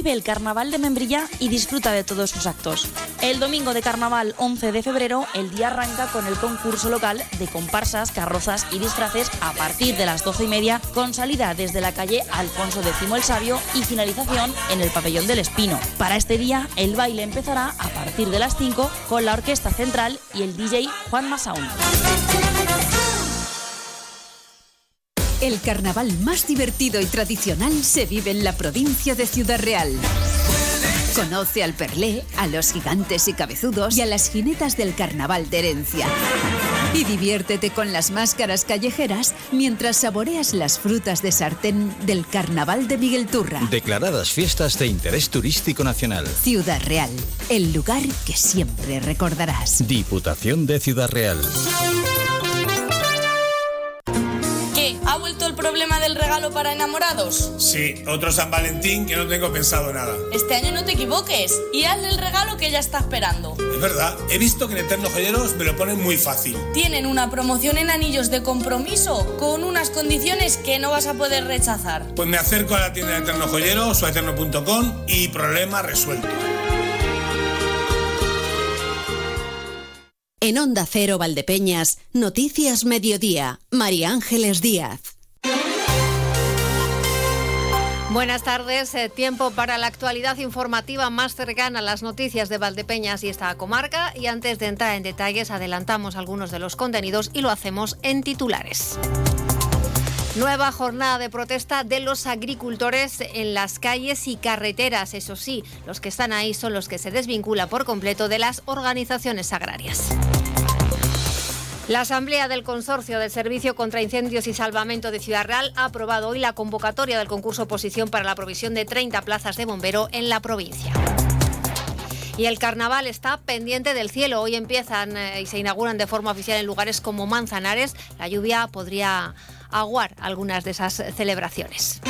Vive el Carnaval de Membrilla y disfruta de todos sus actos. El domingo de Carnaval 11 de febrero, el día arranca con el concurso local de comparsas, carrozas y disfraces a partir de las 12 y media, con salida desde la calle Alfonso X el Sabio y finalización en el Pabellón del Espino. Para este día, el baile empezará a partir de las 5 con la Orquesta Central y el DJ Juan Masaun. El carnaval más divertido y tradicional se vive en la provincia de Ciudad Real. Conoce al Perlé, a los gigantes y cabezudos y a las jinetas del carnaval de herencia. Y diviértete con las máscaras callejeras mientras saboreas las frutas de sartén del carnaval de Miguel Turra. Declaradas fiestas de interés turístico nacional. Ciudad Real, el lugar que siempre recordarás. Diputación de Ciudad Real. El problema del regalo para enamorados? Sí, otro San Valentín que no tengo pensado nada. Este año no te equivoques y hazle el regalo que ella está esperando. Es verdad, he visto que en Eterno Joyeros me lo ponen muy fácil. Tienen una promoción en anillos de compromiso con unas condiciones que no vas a poder rechazar. Pues me acerco a la tienda de Eterno Joyeros o a eterno.com y problema resuelto. En Onda Cero Valdepeñas, Noticias Mediodía, María Ángeles Díaz. Buenas tardes, eh, tiempo para la actualidad informativa más cercana a las noticias de Valdepeñas y esta comarca. Y antes de entrar en detalles, adelantamos algunos de los contenidos y lo hacemos en titulares. Nueva jornada de protesta de los agricultores en las calles y carreteras. Eso sí, los que están ahí son los que se desvinculan por completo de las organizaciones agrarias. La Asamblea del Consorcio del Servicio contra Incendios y Salvamento de Ciudad Real ha aprobado hoy la convocatoria del concurso oposición para la provisión de 30 plazas de bombero en la provincia. Y el carnaval está pendiente del cielo. Hoy empiezan eh, y se inauguran de forma oficial en lugares como Manzanares. La lluvia podría aguar algunas de esas celebraciones.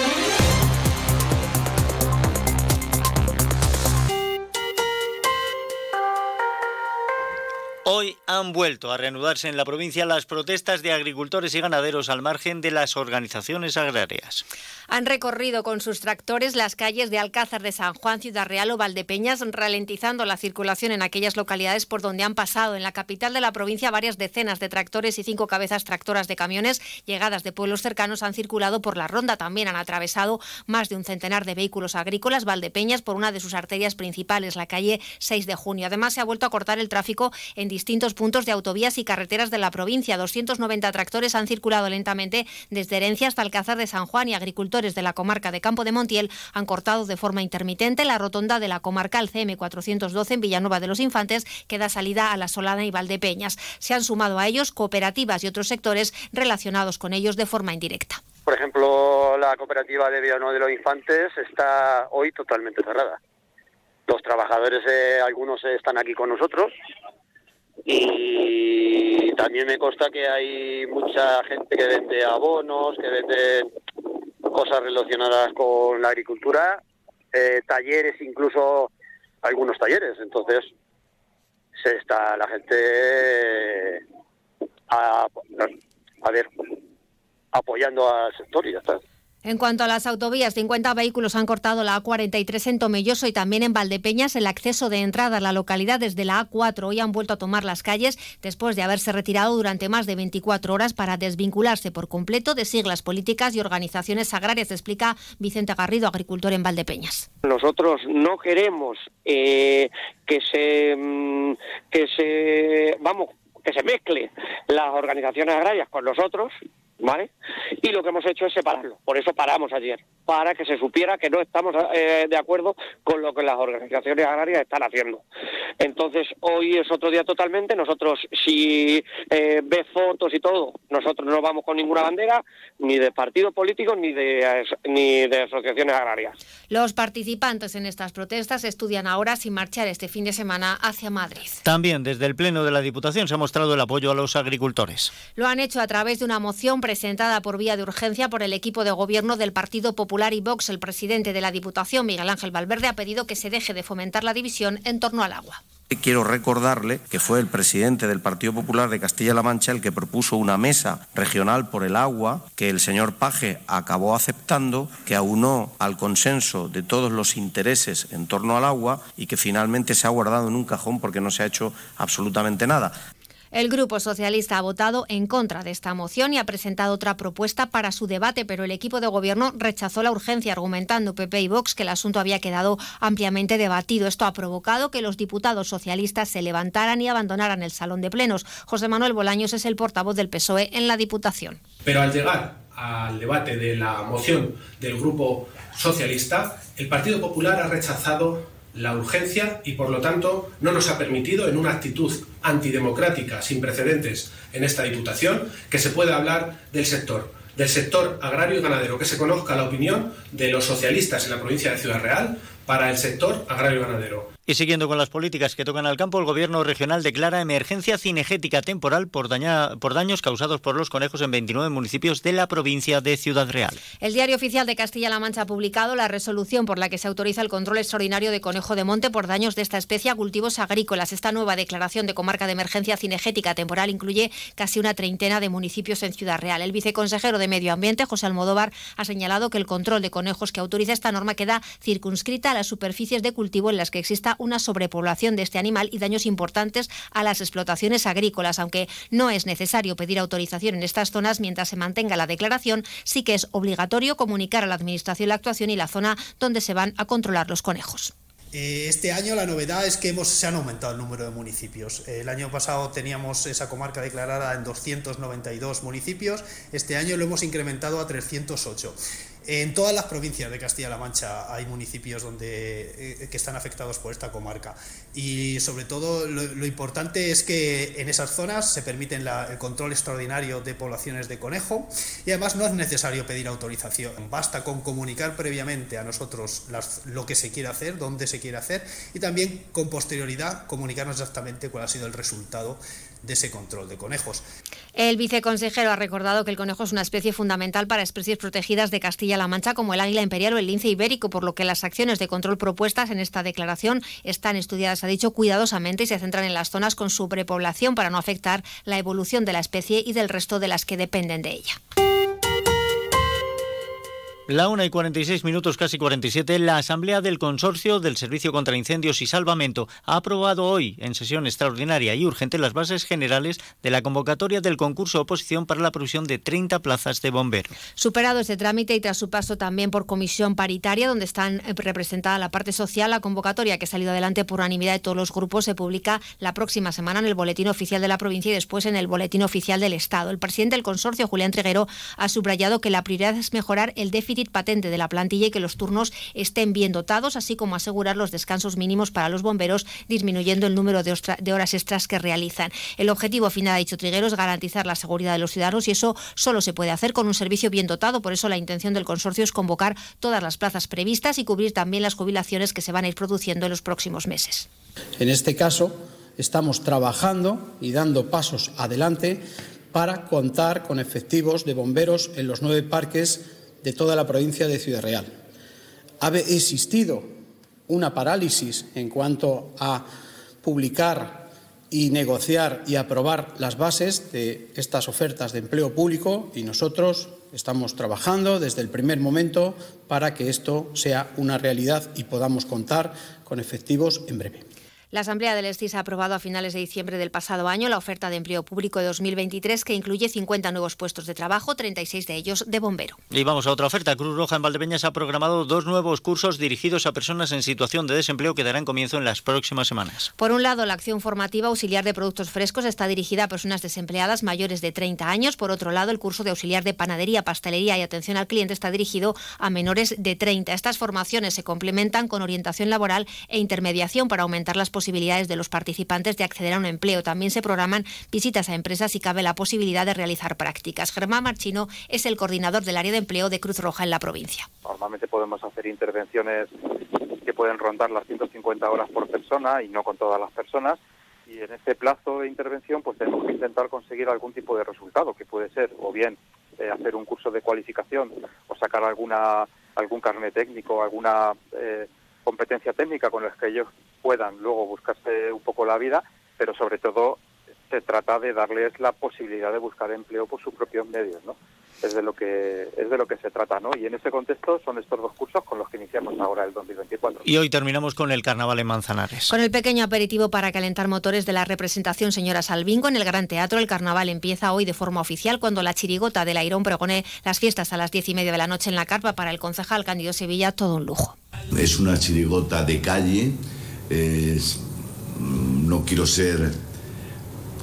Hoy han vuelto a reanudarse en la provincia las protestas de agricultores y ganaderos al margen de las organizaciones agrarias. Han recorrido con sus tractores las calles de Alcázar de San Juan, Ciudad Real o Valdepeñas, ralentizando la circulación en aquellas localidades por donde han pasado. En la capital de la provincia, varias decenas de tractores y cinco cabezas tractoras de camiones llegadas de pueblos cercanos han circulado por la ronda. También han atravesado más de un centenar de vehículos agrícolas Valdepeñas por una de sus arterias principales, la calle 6 de junio. Además, se ha vuelto a cortar el tráfico en distintos puntos de autovías y carreteras de la provincia. 290 tractores han circulado lentamente desde Herencia hasta Alcázar de San Juan y agricultores de la comarca de Campo de Montiel han cortado de forma intermitente la rotonda de la comarcal CM 412 en Villanueva de los Infantes que da salida a la Solana y Valdepeñas. Se han sumado a ellos cooperativas y otros sectores relacionados con ellos de forma indirecta. Por ejemplo, la cooperativa de Villanueva de los Infantes está hoy totalmente cerrada. Los trabajadores, eh, algunos están aquí con nosotros, y también me consta que hay mucha gente que vende abonos, que vende cosas relacionadas con la agricultura, eh, talleres, incluso algunos talleres. Entonces, se está la gente a, a ver apoyando al sector y ya está. En cuanto a las autovías, 50 vehículos han cortado la A43 en Tomelloso y también en Valdepeñas el acceso de entrada a la localidad desde la A4. Hoy han vuelto a tomar las calles después de haberse retirado durante más de 24 horas para desvincularse por completo de siglas políticas y organizaciones agrarias, explica Vicente Garrido, agricultor en Valdepeñas. Nosotros no queremos eh, que se mm, que se vamos que se mezcle las organizaciones agrarias con nosotros ¿vale? Y lo que hemos hecho es separarlo. Por eso paramos ayer, para que se supiera que no estamos eh, de acuerdo con lo que las organizaciones agrarias están haciendo. Entonces, hoy es otro día totalmente. Nosotros, si eh, ves fotos y todo, nosotros no vamos con ninguna bandera, ni de partidos políticos, ni de, ni de asociaciones agrarias. Los participantes en estas protestas estudian ahora si marchar este fin de semana hacia Madrid. También desde el Pleno de la Diputación se ha mostrado el apoyo a los agricultores. Lo han hecho a través de una moción presentada por vía de urgencia por el equipo de gobierno del Partido Popular y Vox. El presidente de la Diputación, Miguel Ángel Valverde, ha pedido que se deje de fomentar la división en torno al agua. Quiero recordarle que fue el presidente del Partido Popular de Castilla-La Mancha el que propuso una mesa regional por el agua que el señor Paje acabó aceptando, que aunó al consenso de todos los intereses en torno al agua y que finalmente se ha guardado en un cajón porque no se ha hecho absolutamente nada. El Grupo Socialista ha votado en contra de esta moción y ha presentado otra propuesta para su debate, pero el equipo de gobierno rechazó la urgencia, argumentando PP y Vox que el asunto había quedado ampliamente debatido. Esto ha provocado que los diputados socialistas se levantaran y abandonaran el salón de plenos. José Manuel Bolaños es el portavoz del PSOE en la Diputación. Pero al llegar al debate de la moción del Grupo Socialista, el Partido Popular ha rechazado la urgencia y por lo tanto no nos ha permitido, en una actitud antidemocrática sin precedentes en esta Diputación, que se pueda hablar del sector, del sector agrario y ganadero, que se conozca la opinión de los socialistas en la provincia de Ciudad Real para el sector agrario y ganadero. Y siguiendo con las políticas que tocan al campo, el gobierno regional declara emergencia cinegética temporal por, por, daños causados por los conejos en 29 municipios de la provincia de Ciudad Real. El diario oficial de Castilla-La Mancha ha publicado la resolución por la que se autoriza el control extraordinario de conejo de monte por daños de esta especie a cultivos agrícolas. Esta nueva declaración de comarca de emergencia cinegética temporal incluye casi una treintena de municipios en Ciudad Real. El viceconsejero de Medio Ambiente, José Almodóvar, ha señalado que el control de conejos que autoriza esta norma queda circunscrita a las superficies de cultivo en las que exista una sobrepoblación de este animal y daños importantes a las explotaciones agrícolas. Aunque no es necesario pedir autorización en estas zonas mientras se mantenga la declaración, sí que es obligatorio comunicar a la Administración la actuación y la zona donde se van a controlar los conejos. Eh, este año la novedad es que hemos, se han aumentado el número de municipios. El año pasado teníamos esa comarca declarada en 292 municipios, este año lo hemos incrementado a 308. En todas las provincias de Castilla-La Mancha hay municipios donde, eh, que están afectados por esta comarca. Y sobre todo lo, importante es que en esas zonas se permiten el control extraordinario de poblaciones de conejo y además no es necesario pedir autorización, basta con comunicar previamente a nosotros lo que se quiere hacer, dónde se quiere hacer y también con posterioridad comunicarnos exactamente cuál ha sido el resultado de ese control de conejos. El viceconsejero ha recordado que el conejo es una especie fundamental para especies protegidas de Castilla-La Mancha como el águila imperial o el lince ibérico, por lo que las acciones de control propuestas en esta declaración están estudiadas, ha dicho, cuidadosamente y se centran en las zonas con sobrepoblación para no afectar la evolución de la especie y del resto de las que dependen de ella. La 1 y 46 minutos, casi 47, la Asamblea del Consorcio del Servicio contra Incendios y Salvamento ha aprobado hoy, en sesión extraordinaria y urgente, las bases generales de la convocatoria del concurso oposición para la provisión de 30 plazas de bomberos. Superado este trámite y tras su paso también por comisión paritaria, donde están eh, representada la parte social, la convocatoria que ha salido adelante por unanimidad de todos los grupos se publica la próxima semana en el Boletín Oficial de la Provincia y después en el Boletín Oficial del Estado. El presidente del consorcio, Julián Triguero, ha subrayado que la prioridad es mejorar el déficit patente de la plantilla y que los turnos estén bien dotados, así como asegurar los descansos mínimos para los bomberos, disminuyendo el número de, horas extras que realizan. El objetivo final, ha dicho Triguero, es garantizar la seguridad de los ciudadanos y eso solo se puede hacer con un servicio bien dotado. Por eso la intención del consorcio es convocar todas las plazas previstas y cubrir también las jubilaciones que se van a ir produciendo en los próximos meses. En este caso, estamos trabajando y dando pasos adelante para contar con efectivos de bomberos en los nueve parques de toda la provincia de Ciudad Real. Ha existido una parálisis en cuanto a publicar y negociar y aprobar las bases de estas ofertas de empleo público y nosotros estamos trabajando desde el primer momento para que esto sea una realidad y podamos contar con efectivos en breve. La Asamblea del ESTIS ha aprobado a finales de diciembre del pasado año la oferta de empleo público de 2023 que incluye 50 nuevos puestos de trabajo, 36 de ellos de bombero. Y vamos a otra oferta. Cruz Roja en Valdepeñas ha programado dos nuevos cursos dirigidos a personas en situación de desempleo que darán comienzo en las próximas semanas. Por un lado, la acción formativa auxiliar de productos frescos está dirigida a personas desempleadas mayores de 30 años. Por otro lado, el curso de auxiliar de panadería, pastelería y atención al cliente está dirigido a menores de 30. Estas formaciones se complementan con orientación laboral e intermediación para aumentar las posibilidades posibilidades de los participantes de acceder a un empleo. También se programan visitas a empresas y cabe la posibilidad de realizar prácticas. Germán Marchino es el coordinador del área de empleo de Cruz Roja en la provincia. Normalmente podemos hacer intervenciones que pueden rondar las 150 horas por persona y no con todas las personas. Y en este plazo de intervención, pues tenemos que intentar conseguir algún tipo de resultado, que puede ser o bien eh, hacer un curso de cualificación o sacar alguna algún carnet técnico, alguna eh, competencia técnica con las que ellos puedan luego buscarse un poco la vida, pero sobre todo se trata de darles la posibilidad de buscar empleo por sus propios medios, ¿no? Es de lo que es de lo que se trata, ¿no? Y en ese contexto son estos dos cursos con los que iniciamos ahora el 2024. Y hoy terminamos con el carnaval en Manzanares. Con el pequeño aperitivo para calentar motores de la representación Señora Salvingo en el Gran Teatro, el carnaval empieza hoy de forma oficial cuando la chirigota del Airón pregone las fiestas a las diez y media de la noche en la carpa para el concejal Cándido Sevilla, todo un lujo. Es una chirigota de calle, es, no quiero ser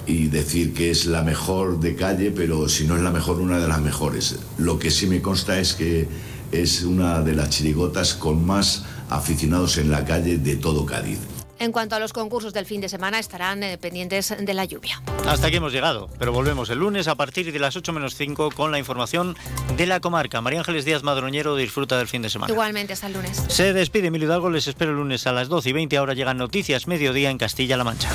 y decir que es la mejor de calle, pero si no es la mejor, una de las mejores. Lo que sí me consta es que es una de las chirigotas con más aficionados en la calle de todo Cádiz. En cuanto a los concursos del fin de semana, estarán eh, pendientes de la lluvia. Hasta aquí hemos llegado, pero volvemos el lunes a partir de las 8 menos 5 con la información de la comarca. María Ángeles Díaz Madroñero disfruta del fin de semana. Igualmente, hasta el lunes. Se despide Emilio Hidalgo, les espero el lunes a las 12 y 20. Ahora llegan noticias mediodía en Castilla-La Mancha.